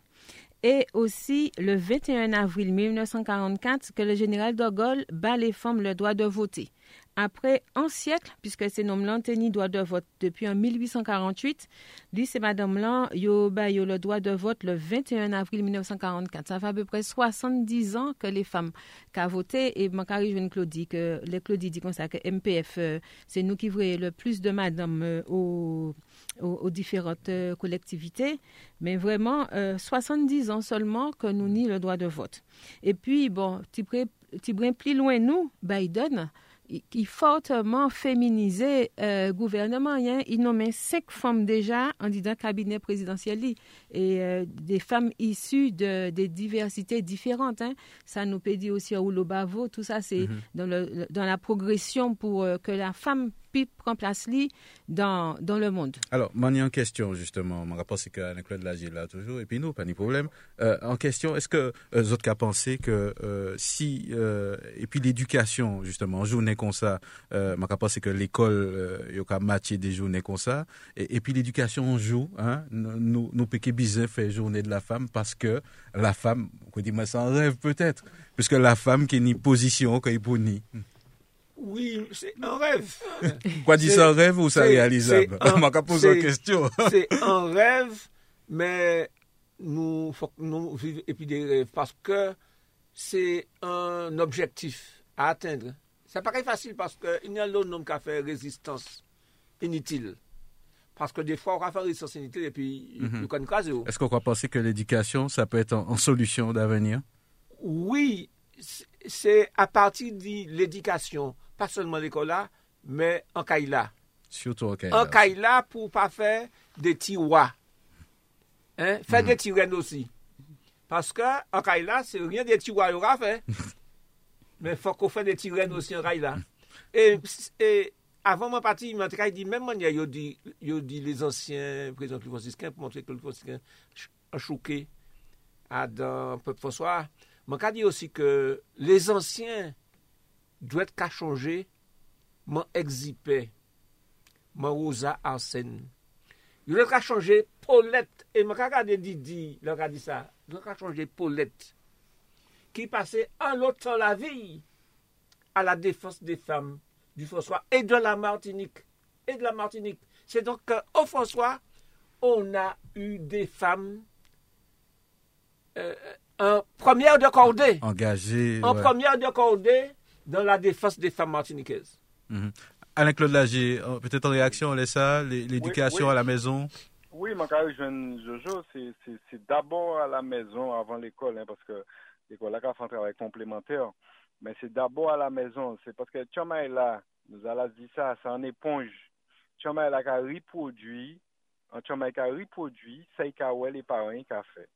Et aussi le 21 avril 1944 que le général de Gaulle bat les femmes le droit de voter. Après un siècle, puisque c'est nom Lanteni droit de vote depuis en 1848, lui c'est madame là, yo ba yo le droit de vote le 21 avril 1944. Ça fait à peu près 70 ans que les femmes ont voté et je rejoindre Claudie que les Claudie dit comme ça que MPF euh, c'est nous qui voyons le plus de madame euh, aux, aux, différentes euh, collectivités, mais vraiment 70 ans seulement que nous ni le droit de vote. Et puis bon, tu plus loin nous, Biden qui fortement féminisé euh, gouvernement. Hein. Il nommait cinq femmes déjà en disant cabinet présidentiel et euh, des femmes issues de, des diversités différentes. Hein. Ça nous peut dire aussi au Bavo, tout ça c'est dans, le, dans la progression pour euh, que la femme prend place dans, dans le monde. Alors, m'en en question, justement. Mon rapport, c'est qu'Alain Claude Lagier là toujours, et puis nous, pas de problème. Euh, en question, est-ce que euh, autres pensé que euh, si, euh, et puis l'éducation, justement, en journée comme ça, euh, mon rapport, c'est que l'école, il y a matcher des journées comme ça, et, et puis l'éducation, on joue, hein, nous, nous, piquons bizarre fait journée de la femme parce que la femme, on dit, moi, c'est un rêve peut-être, puisque la femme qui est ni position, qui est pour. Oui, c'est un rêve. Quoi dit ça un rêve ou ça réalisable? On (laughs) m'a posé une question. (laughs) c'est un rêve, mais nous faut nous vivons et puis des rêves parce que c'est un objectif à atteindre. Ça paraît facile parce qu'il y a l'autre nom qui a fait résistance inutile. Parce que des fois, on va faire résistance inutile et puis mm -hmm. Est-ce qu'on croit penser que l'éducation, ça peut être en, solution d'avenir? Oui, c'est à partir de l'éducation pas seulement l'école là, mais en Kaila. Surtout en Kaila. En Kaila pour pas faire des tiroirs. Hein? Faire mm. des tirènes aussi. Parce que en Kaila, c'est rien des tiroirs qu'on fait. (laughs) mais il faut qu'on fasse des tirènes aussi en Kaila. Et, et avant mon parti, il m'a dit, même manière, il dit, dit les anciens présidents franciscains pour montrer que le franciscain a choqué à dans Peuple François. Je dit aussi que les anciens doit qu'à changer mon exipé, mon rosa arsène. Il doit qu'à changer Paulette. Et mon regardé Didi, il a dit ça. Il doit qu'à changer Paulette. Qui passait en l'autre la vie à la défense des femmes du François et de la Martinique. Et de la Martinique. C'est donc qu'au François, on a eu des femmes euh, en première de cordée. Engagées. En première de cordée dans la défense des femmes martiniquaises. Mhm. Alain-Claude Lagier, euh, peut-être en réaction, on laisse ça, l'éducation à la maison Oui, mon jeune Jojo, c'est d'abord à la maison avant l'école, hein, parce que l'école a fait un travail complémentaire, mais c'est d'abord à la maison. C'est parce que Tchama est là, nous allons dire ça, c'est une éponge. Tchama est là qui a reproduit, Tchama a reproduit, c'est ce les parents qui ont fait.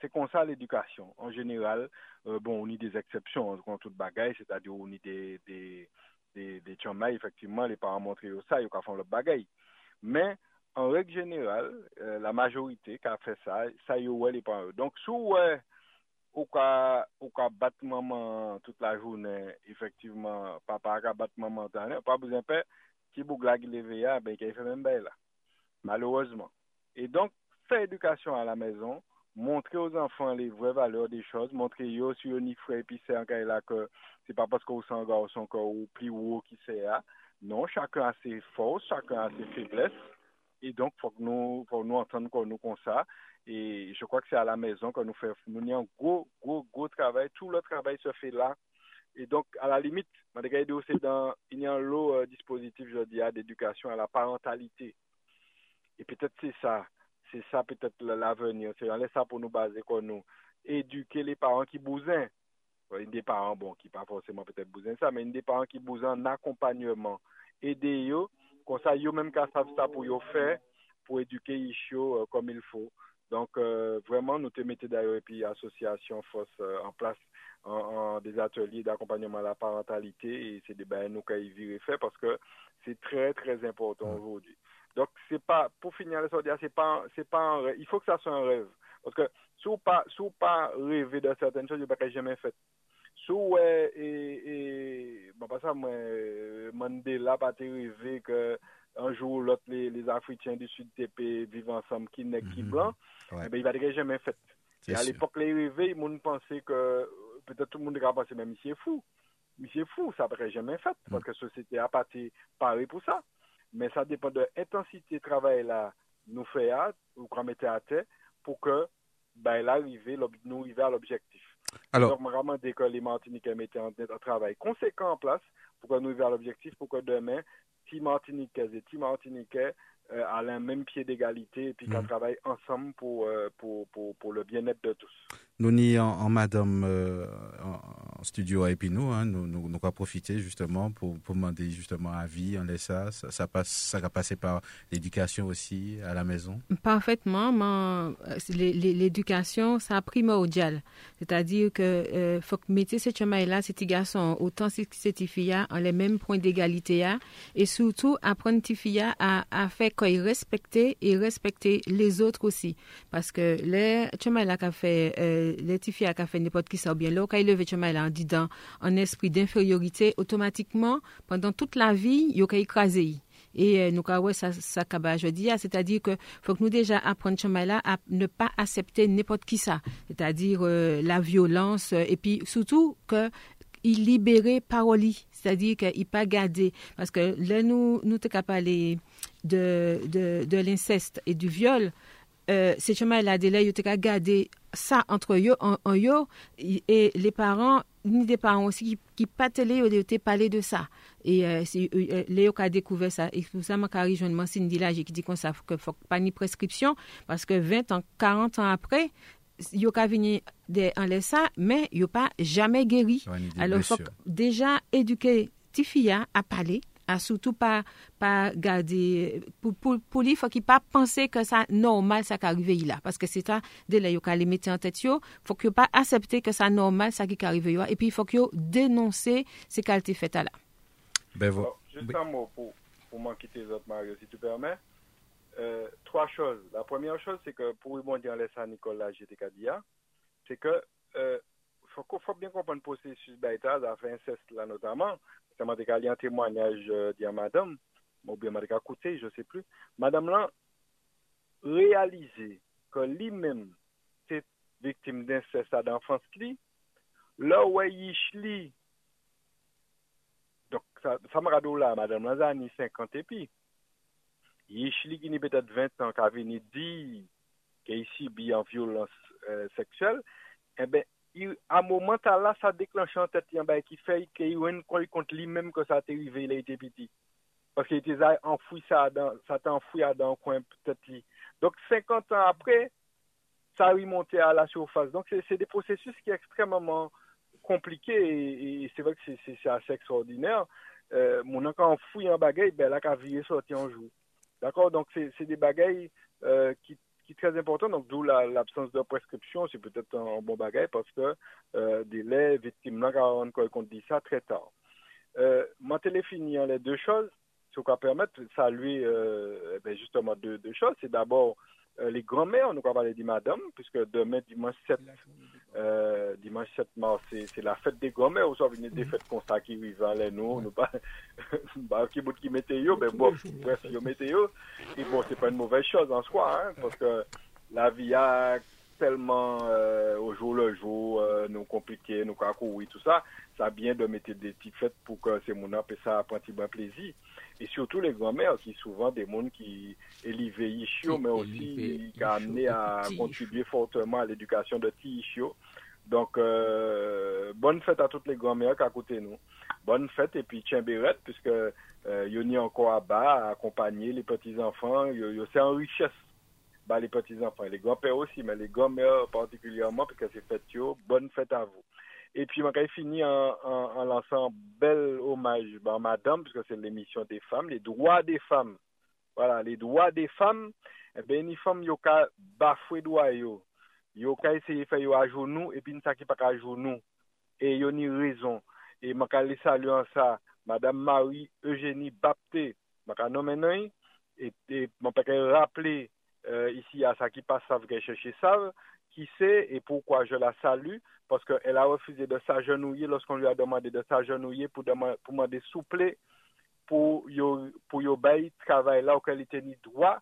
C'est comme ça l'éducation. En général, euh, bon, on y des exceptions, dans toute bagaille, c'est-à-dire on y des, des, des, des tchamay, effectivement, les parents montrent ça, ils font leur bagaille. Mais, en règle générale, euh, la majorité qui a fait ça, ça y est, les parents. Donc, sous, ouais, ou ka, ka bat maman tout la jounen, efektiveman, papa ka bat maman tanen, pa bouzen pe, ki bouk la ki leve ya, ben ki e fe men be la. Malouzman. E donk, fe edukasyon a la mezon, montrer aux enfants les vraies valeurs des choses, montrer eux si on y fait puis c'est là que c'est pas parce qu'on s'en garçon ou plus haut qui c'est là. Non, chacun a ses forces, chacun a ses faiblesses. Et donc, faut que nous, faut nous entendre comme nous comme ça. Et je crois que c'est à la maison que nous faisons, nous avons un gros, gros, gros travail. Tout le travail se fait là. Et donc, à la limite, c'est dans, il y a un lot euh, dispositif, je dis, d'éducation à la parentalité. Et peut-être c'est ça c'est ça peut-être l'avenir. C'est laisse ça pour nous baser quoi nous éduquer les parents qui bousin. Des parents bon qui pas forcément peut-être bousin ça, mais des parents qui bousin en accompagnement. Aider eux, comme ça eux même savent ça pour eux faire pour éduquer Ichio euh, comme il faut. Donc euh, vraiment nous te mettons d'ailleurs et puis association force euh, en place en, des ateliers d'accompagnement à la parentalité et c'est des bains nous qui virer fait parce que c'est très très important aujourd'hui. Donc, c'est pas, pour finir le soir, c'est pas, c'est pas un rêve. Il faut que ça soit un rêve. Parce que, si ou pas, si ou pas rêver de certaines choses, a pas jamais fait. Si ou, et, et, bon, pas ça, moi, Mandela pas rêver que, un jour, l'autre, les, les Africains du Sud TP vivent ensemble, qui n'est qui Mhm. blanc, Ouais. eh ben, il va dire jamais fait. Et à l'époque, les rêvés, le monde pensait que, peut-être tout le monde a pensé, mais monsieur est fou. Monsieur est fou, ça n'aurait jamais fait, Mm. parce que la société a pas été parée pour ça. Mais ça dépend de l'intensité de travail là, nous à, ou qu'on mettait à terre, pour que, ben, là, nous arriver à l'objectif. Alors, vraiment, dès que les Martiniquais mettaient un, un travail conséquent en place, pour que nous arrivions à l'objectif, pour que demain, si Martiniquais et si Martiniquais euh, à le même pied d'égalité et puis qu'on Mhm. travaille ensemble euh, pour, pour, pour le bien-être de tous. Nous ni en, en madame euh, en, en studio à Épinot, hein, nous, nous, nous profité justement pour, pour demander justement avis, laisse ça, ça, ça passe, ça va passer par l'éducation aussi à la maison. Parfaitement. euh, L'éducation, c'est primordial. C'est-à-dire que euh, faut que mettre ce chemin-là, ces petits garçons, autant ces ces filles en les mêmes points d'égalité là, et surtout apprendre ces filles à, à faire qu'ils respecter et respecter les autres aussi. Parce que les chemin-là qu'a fait, euh, les filles qu'a fait n'importe qui ça ou bien là, quand ils lèvent chemin-là en disant un esprit d'infériorité, automatiquement, pendant toute la vie, ils ont écrasé. Et euh, nous, ouais, ça, ça je dis, ah, c'est-à-dire que faut que nous déjà apprendre chemin là à ne pas accepter n'importe qui ça, c'est-à-dire euh, la violence euh, et puis surtout que il libérer parole, c'est-à-dire qu'il pas garder parce que là nous nous capable de de, de l'inceste et du viol euh, ces chemins là de là ils t'es garder ça entre eux en, en et les parents ni des parents aussi qui, qui pas télé parlé de ça. Et euh, c'est euh, Léo qui a découvert ça. Et pour ça m'a carré joindre Cindy là qui dit qu'on ça que faut pas ni prescription parce que 20 ans 40 ans après yo ka vini de en ça mais yo pas jamais guéri. Ouais, alors faut déjà éduquer ti fille à parler surtout pas pas garder pour pour pour lui faut qu'il pas penser que ça normal ça qui arrive là parce que c'est ça dès là yo ka les mettre en tête yo faut yo pas accepter que ça normal ça qui arrive yo et puis il faut yo dénoncer ces qualités faites là Ben, vo- Alors, juste un mot pour, pour m'en quitter les autres, Mario, si tu permets. Euh, trois choses. La première chose, c'est que pour rebondir à Nicolas GTKDIA, c'est que euh, fok fok bien kompon posesis baytaz a fe incest la notaman, seman de ka li an temwanyaj di an madame, ou bien man de ka koute, je se plu, madame lan realize ke li men se viktim den sesta d'enfans li, la wey yish li, Donk, sa marado la, madame Lanzan, ni 50 epi. Yish li gini betet 20 an ka veni di ke yisi bi an violans euh, seksuel, e eh ben, à un moment là, ça déclenche en tête, un bail qui fait qu'il une contre lui-même que ça a arrivé, il a été petit. Parce qu'il était enfoui ça dans, enfoui dans un coin peut-être. Donc, 50 ans après, ça a remonté à la surface. Donc, c'est des processus qui sont extrêmement compliqués et, c'est vrai que c'est- assez extraordinaire. Euh, mon encore enfoui en bagaille, ben là, viré sorti en joue. D'accord? Donc, c'est c'est des bagailles euh, qui, qui sont très importantes. Donc, d'où la- l'absence de prescription. C'est peut-être un, bon bagaille parce que euh, des laits victimes, là, quand on, dit ça très tard. Euh, moi, téléphonie, les deux choses, ce qu'on permettre de saluer euh, ben, justement deux, choses. C'est d'abord euh, les grands-mères, nous allons parler des madames, puisque demain, dimanche 7, euh, dimanche 7 mars, c'est la fête des grands-mères, ou soit une des fêtes comme ça qui vivent les nous, nous pas, (laughs) bah, qui bout qui yo, ben bon, bref, yo yo, et bon, c'est pas une mauvaise chose en soi, hein, parce que la vie a tellement euh, au jour le jour, euh, nous compliqué, nous oui, tout ça, ça bien de mettre des petites fêtes pour que ces gens puissent ça bon plaisir. Et surtout les grand-mères, qui souvent des gens qui élivent Ishio, mais aussi qui a amené à contribuer fortement à l'éducation de petits Ishio. Donc, euh, bonne fête à toutes les grand-mères qui à côté nous. Bonne fête et puis tiens bérette, puisque euh, Yoni encore à bas à accompagner les petits-enfants. C'est en richesse bah, les petits-enfants, et les grands-pères aussi, mais les grands-mères particulièrement, parce que c'est fête. Bonne fête à vous. Et puis, je vais finir en, lançant un bel hommage bah, à madame, puisque c'est l'émission des femmes, les droits des femmes. Voilà, les droits des femmes, eh bien, les femmes, yo ka bafoué droit yo. Yo ka essayer faire yo à genoux, et puis, ça qui pas à genoux. Et yo ni raison. Et je vais saluer en ça, madame Marie Eugénie Bapté. Je vais nommer et, mon père rappeler euh, ici à qu'elle chercher savent qui c'est et pourquoi je la salue? Parce qu'elle a refusé de s'agenouiller lorsqu'on lui a demandé de s'agenouiller pour demander, souple pour yo pour yo bay travail là auquel il tenait droit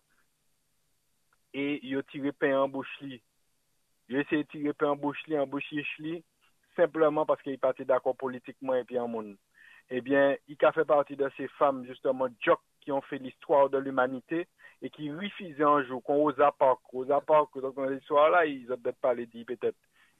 et yo tiré pain en bouche li. Yo essayé de tirer pain en bouche li, en bouche li, simplement parce qu'il partait d'accord politiquement et puis en monde. Eh bien, il a fait partie de ces femmes, justement, jock, qui ont fait l'histoire de l'humanité et qui refusaient un jour, qu'on Rosa Parks, Rosa Parks, donc dans l'histoire là, ils ont peut-être pas les dit, peut-être.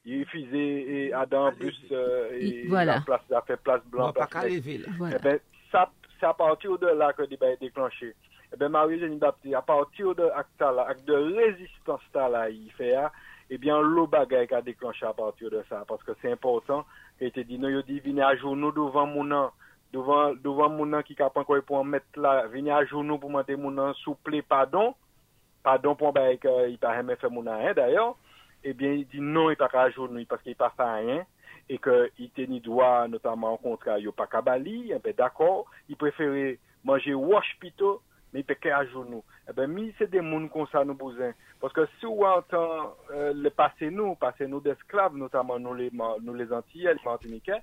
Ils refusaient et Adam Bus euh, et Voilà. la place, a fait place blanche. pas là. Voilà. Eh ben, ça, c'est à partir de là que le débat est déclenché. Eh ben, Marie-Eugénie Baptiste, à partir de acte là, acte de résistance là, il fait, hein, eh bien, l'eau bagaille qui a déclenché à partir de ça, parce que c'est important. Il te dit, non, il dit, venez à jour nous devant mon nom, devant, devant mon nom qui cap encore pour en mettre là, venez à nous pour demander mon nom, souple, pardon, pardon pour ben, que il pas jamais fait mon nom, hein, d'ailleurs. Eh bien, il dit non, il pas jour nous, parce qu'il pas fait rien et qu'il tenait droit, notamment en contrat, il pas ben d'accord, il préférait manger wash plutôt, mais il peut qu'à genoux. Eh ben, mi, c'est des gens comme ça, nous besoin. Parce que si on entend euh, le passé nous, passé nous d'esclaves, notamment nous les, nous les Antillais, les Martiniquais,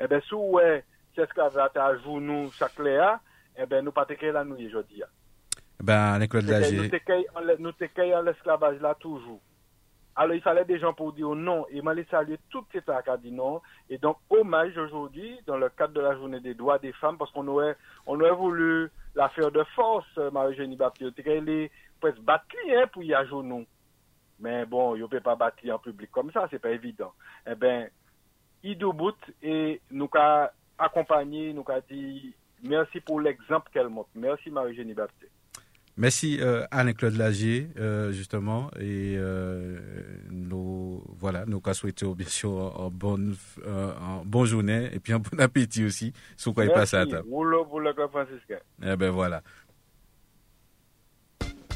eh ben, si ouais, ces esclaves à genoux chaque léa, eh ben, nous pas te là, nous, aujourd'hui. Ben, Nous Lager. te cueille en le- nous en l'esclavage là toujours. Alors il fallait des gens pour dire non. Et m'a saluer tout État qui dit non. Et donc hommage aujourd'hui dans le cadre de la journée des droits des femmes parce qu'on aurait on aurait voulu la faire de force euh, Marie-Eugénie Baptiste. Elle est presque battre hein, pour y à nous. Mais bon, il peut pas battre en public comme ça, c'est pas évident. Eh ben, il bout et nous qu'a accompagné, nous qu'a dit merci pour l'exemple qu'elle montre. Merci Marie-Eugénie Baptiste. Merci euh, Anne-Claude Lagier, euh, justement, et euh, nous voilà, nous qu'à souhaiter bien sûr en bonne euh, en bonne journée et puis un bon appétit aussi, sur quoi il passe à la Merci. table. Rouleau pour le franciscain. Eh ben voilà.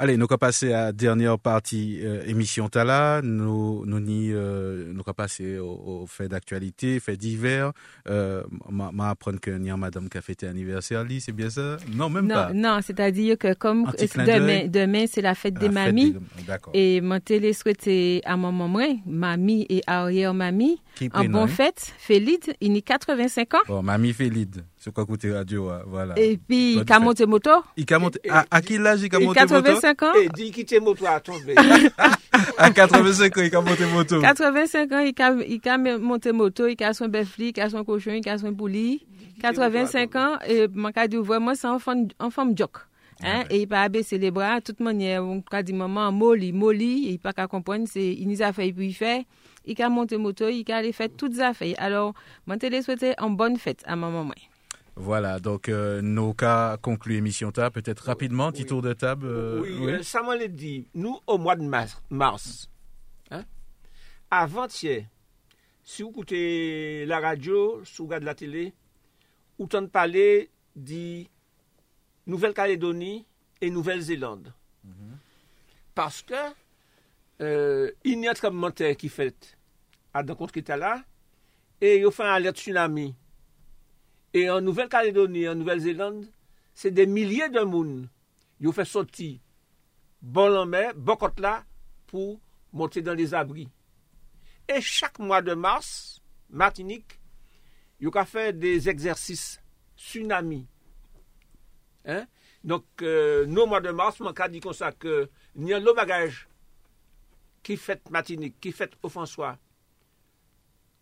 Allez, nous allons passer à la dernière partie euh, émission Tala. Nous nous ni euh, nous allons passer au, au fait d'actualité, fait divers. Euh, m'a apprendre que a madame qui a fêté anniversaire, c'est bien ça? Non, même non, pas. non, c'est-à-dire que comme Un demain, demain c'est la fête La des fête mamies. des- D'accord. Et mon télé souhaité à mon maman, mamie et arrière-mamie, Qui en prénom, bon hein? fête, Félide, il a 85 ans. Bon, mamie Félide, c'est quoi côté radio, hein, voilà. Et puis, monté moto. Il a monté, Et- à, à quel âge il a Il monté a moto 85 ans. Et dis quitter moto (laughs) à tomber. À 85 ans, il a monté moto. 85 ans, il a, il a monté moto, il a son befli, il a son cochon, il a son poulie. 85 ans, et mon cas dit vraiment, c'est un femme joke. Hein, et il pas abaisser les bras, de toute manière, on a dit maman, molly, molly, et il pas qu'à comprendre, c'est, il nous a fait, puis il fait, il a monté moto, il a faire toutes les affaires. Alors, mon télé souhaité en bonne fête à ma maman. Voilà, donc euh, nos cas conclut émission ta, peut-être rapidement, petit Oui. tour de table. euh, oui, oui. euh, ça m'en l'a dit. Nous, au mois de mars, mars hein, avant-hier, si vous écoutez la radio, si vous regardez la télé, vous entendez parler de Nouvelle-Calédonie et Nouvelle-Zélande. Parce que euh, il y a un tremblement de terre qui fait à rencontre qui était là, et il fait un alerte tsunami. Et en Nouvelle-Calédonie en Nouvelle-Zélande, c'est des milliers de monde ils ont fait sortir bon en mer, bon côte là, pour monter dans les abris. Et chaque mois de mars, Martinique, ils ont fait des exercices tsunami. Hein? Donc, euh, nos mois de mars, mon cas dit comme ça que a le bagage qui fait Martinique, qui fait au François,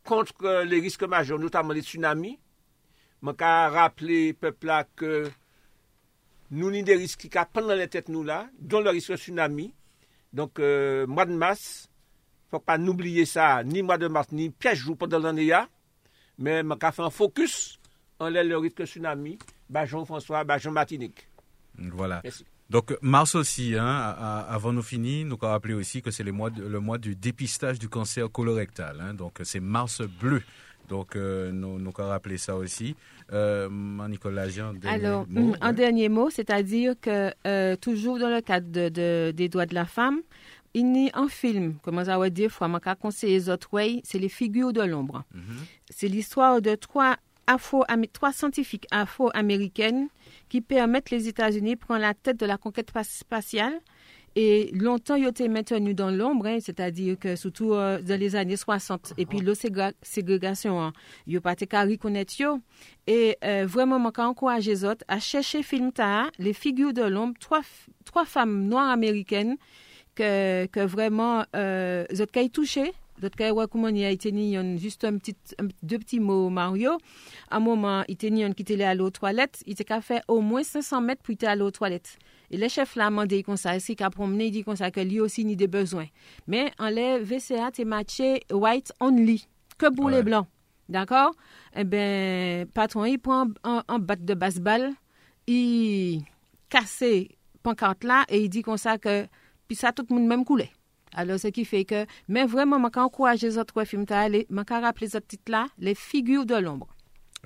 contre les risques majeurs, notamment les tsunamis. Mon cas rappelé peuple là que nous avons des risques qui pendant les têtes nous là, dont le risque de tsunami. Donc, euh, mois de mars, faut pas n'oublier ça, ni mois de mars, ni piège jour pendant l'année là. Mais je fait un focus en l'air le risque de tsunami, bah Jean-François, bah Jean-Martinique. Voilà. Merci. Donc mars aussi, hein, avant nous finir, nous rappelé aussi que c'est le mois, de- le mois du dépistage du cancer colorectal. hein. donc c'est mars bleu. Donc, euh, nous, nous avons rappelé ça aussi? Euh, Nicolas Jean, Alors, mot, un ouais. dernier mot, c'est-à-dire que euh, toujours dans le cadre de, de- des droits de la femme, il y a un film, comme ça va dire, fois, je conseiller les c'est les figures de l'ombre. C'est l'histoire de trois, afro trois scientifiques afro-américaines qui permettent les États-Unis de prendre la tête de la conquête spatiale. Et longtemps, ils ont été maintenus dans l'ombre, hein, c'est-à-dire que surtout euh, dans les années 60. Et puis, la ségrégation, hein, ils n'ont pas qu'à reconnaître. Et euh, vraiment, je encourage les autres à chercher film ta, les figures de l'ombre, trois, trois femmes noires américaines que, que vraiment, euh, les autres qui touché. D'autres cas, il y a été il a juste un petit, un- deux petits mots, Mario. À un moment, il était qui était allé à l'eau toilette. Il était qu'à faire au moins 500 mètres pour aller à l'eau toilette. Et le chef l'a demandé comme ça, est-ce qu'il a promené, il dit comme ça que lui aussi ni des besoins. Mais en les VCA, t'es matché white only, que pour les blancs. D'accord? Eh ben, patron, il prend un, un bat de basse-balle, il casse pancarte là et il dit comme ça que, puis ça, tout le monde même coulait. Alors, ce qui fait que, mais vraiment, je encourage les autres films, je rappeler les autres titres là, les figures de l'ombre.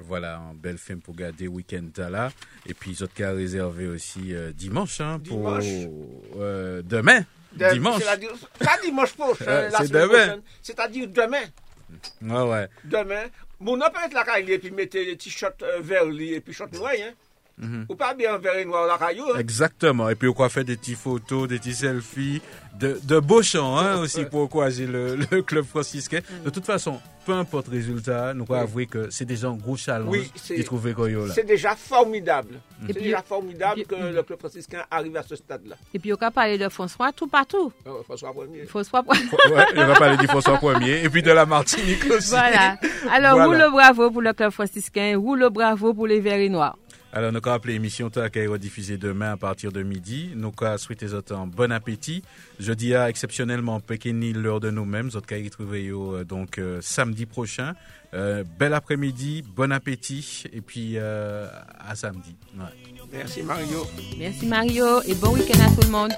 Voilà, un bel film pour garder week-end là. Et puis, les autres cas réservé aussi euh, dimanche, hein, pour Dimanche. euh, demain. De- dimanche. Pas dimanche prochain, (laughs) la c'est semaine demain. prochaine. C'est-à-dire demain. Ouais, ouais. Demain. Mon peut être la caille et puis mettez les t-shirts euh, verts et puis shorts noirs. Hein. Mhm. Ou pas bien et noir la caillou. Hein. Exactement. Et puis, on va faire des petites photos, des petits selfies, de, de beaux chants hein, (laughs) aussi pour encourager le, le club franciscain. De toute façon, peu importe le résultat, nous pouvons avouer que c'est déjà un gros challenge Oui, qui trouvé Koyo là. C'est déjà formidable. Et C'est déjà formidable que le club franciscain arrive à ce stade-là. Et puis, on peut parler de François tout partout. Euh, François Premier. François, Ouais, on va parler du François Premier et puis de la Martinique (laughs) aussi. voilà. Alors, Voilà. roule le bravo pour le club franciscain, roule le bravo pour les verts et noirs. Alors, nous avons appelé l'émission qui est rediffusée demain à partir de midi. Nous avons souhaité aux autres un bon appétit. Jeudi à exceptionnellement Pékinil l'heure de nous-mêmes. Nous avons retrouvé euh, donc euh, samedi prochain. Euh, bel après-midi, bon appétit et puis euh, à samedi. Ouais. Merci Mario. Merci Mario et bon week-end à tout le monde.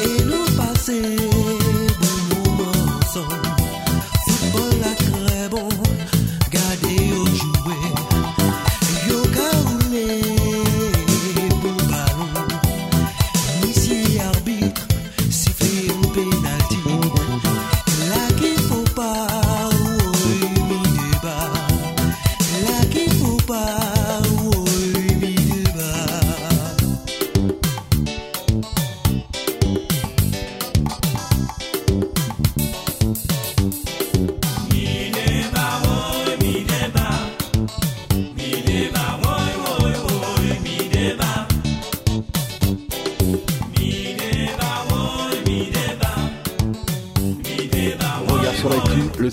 Et nous passer moment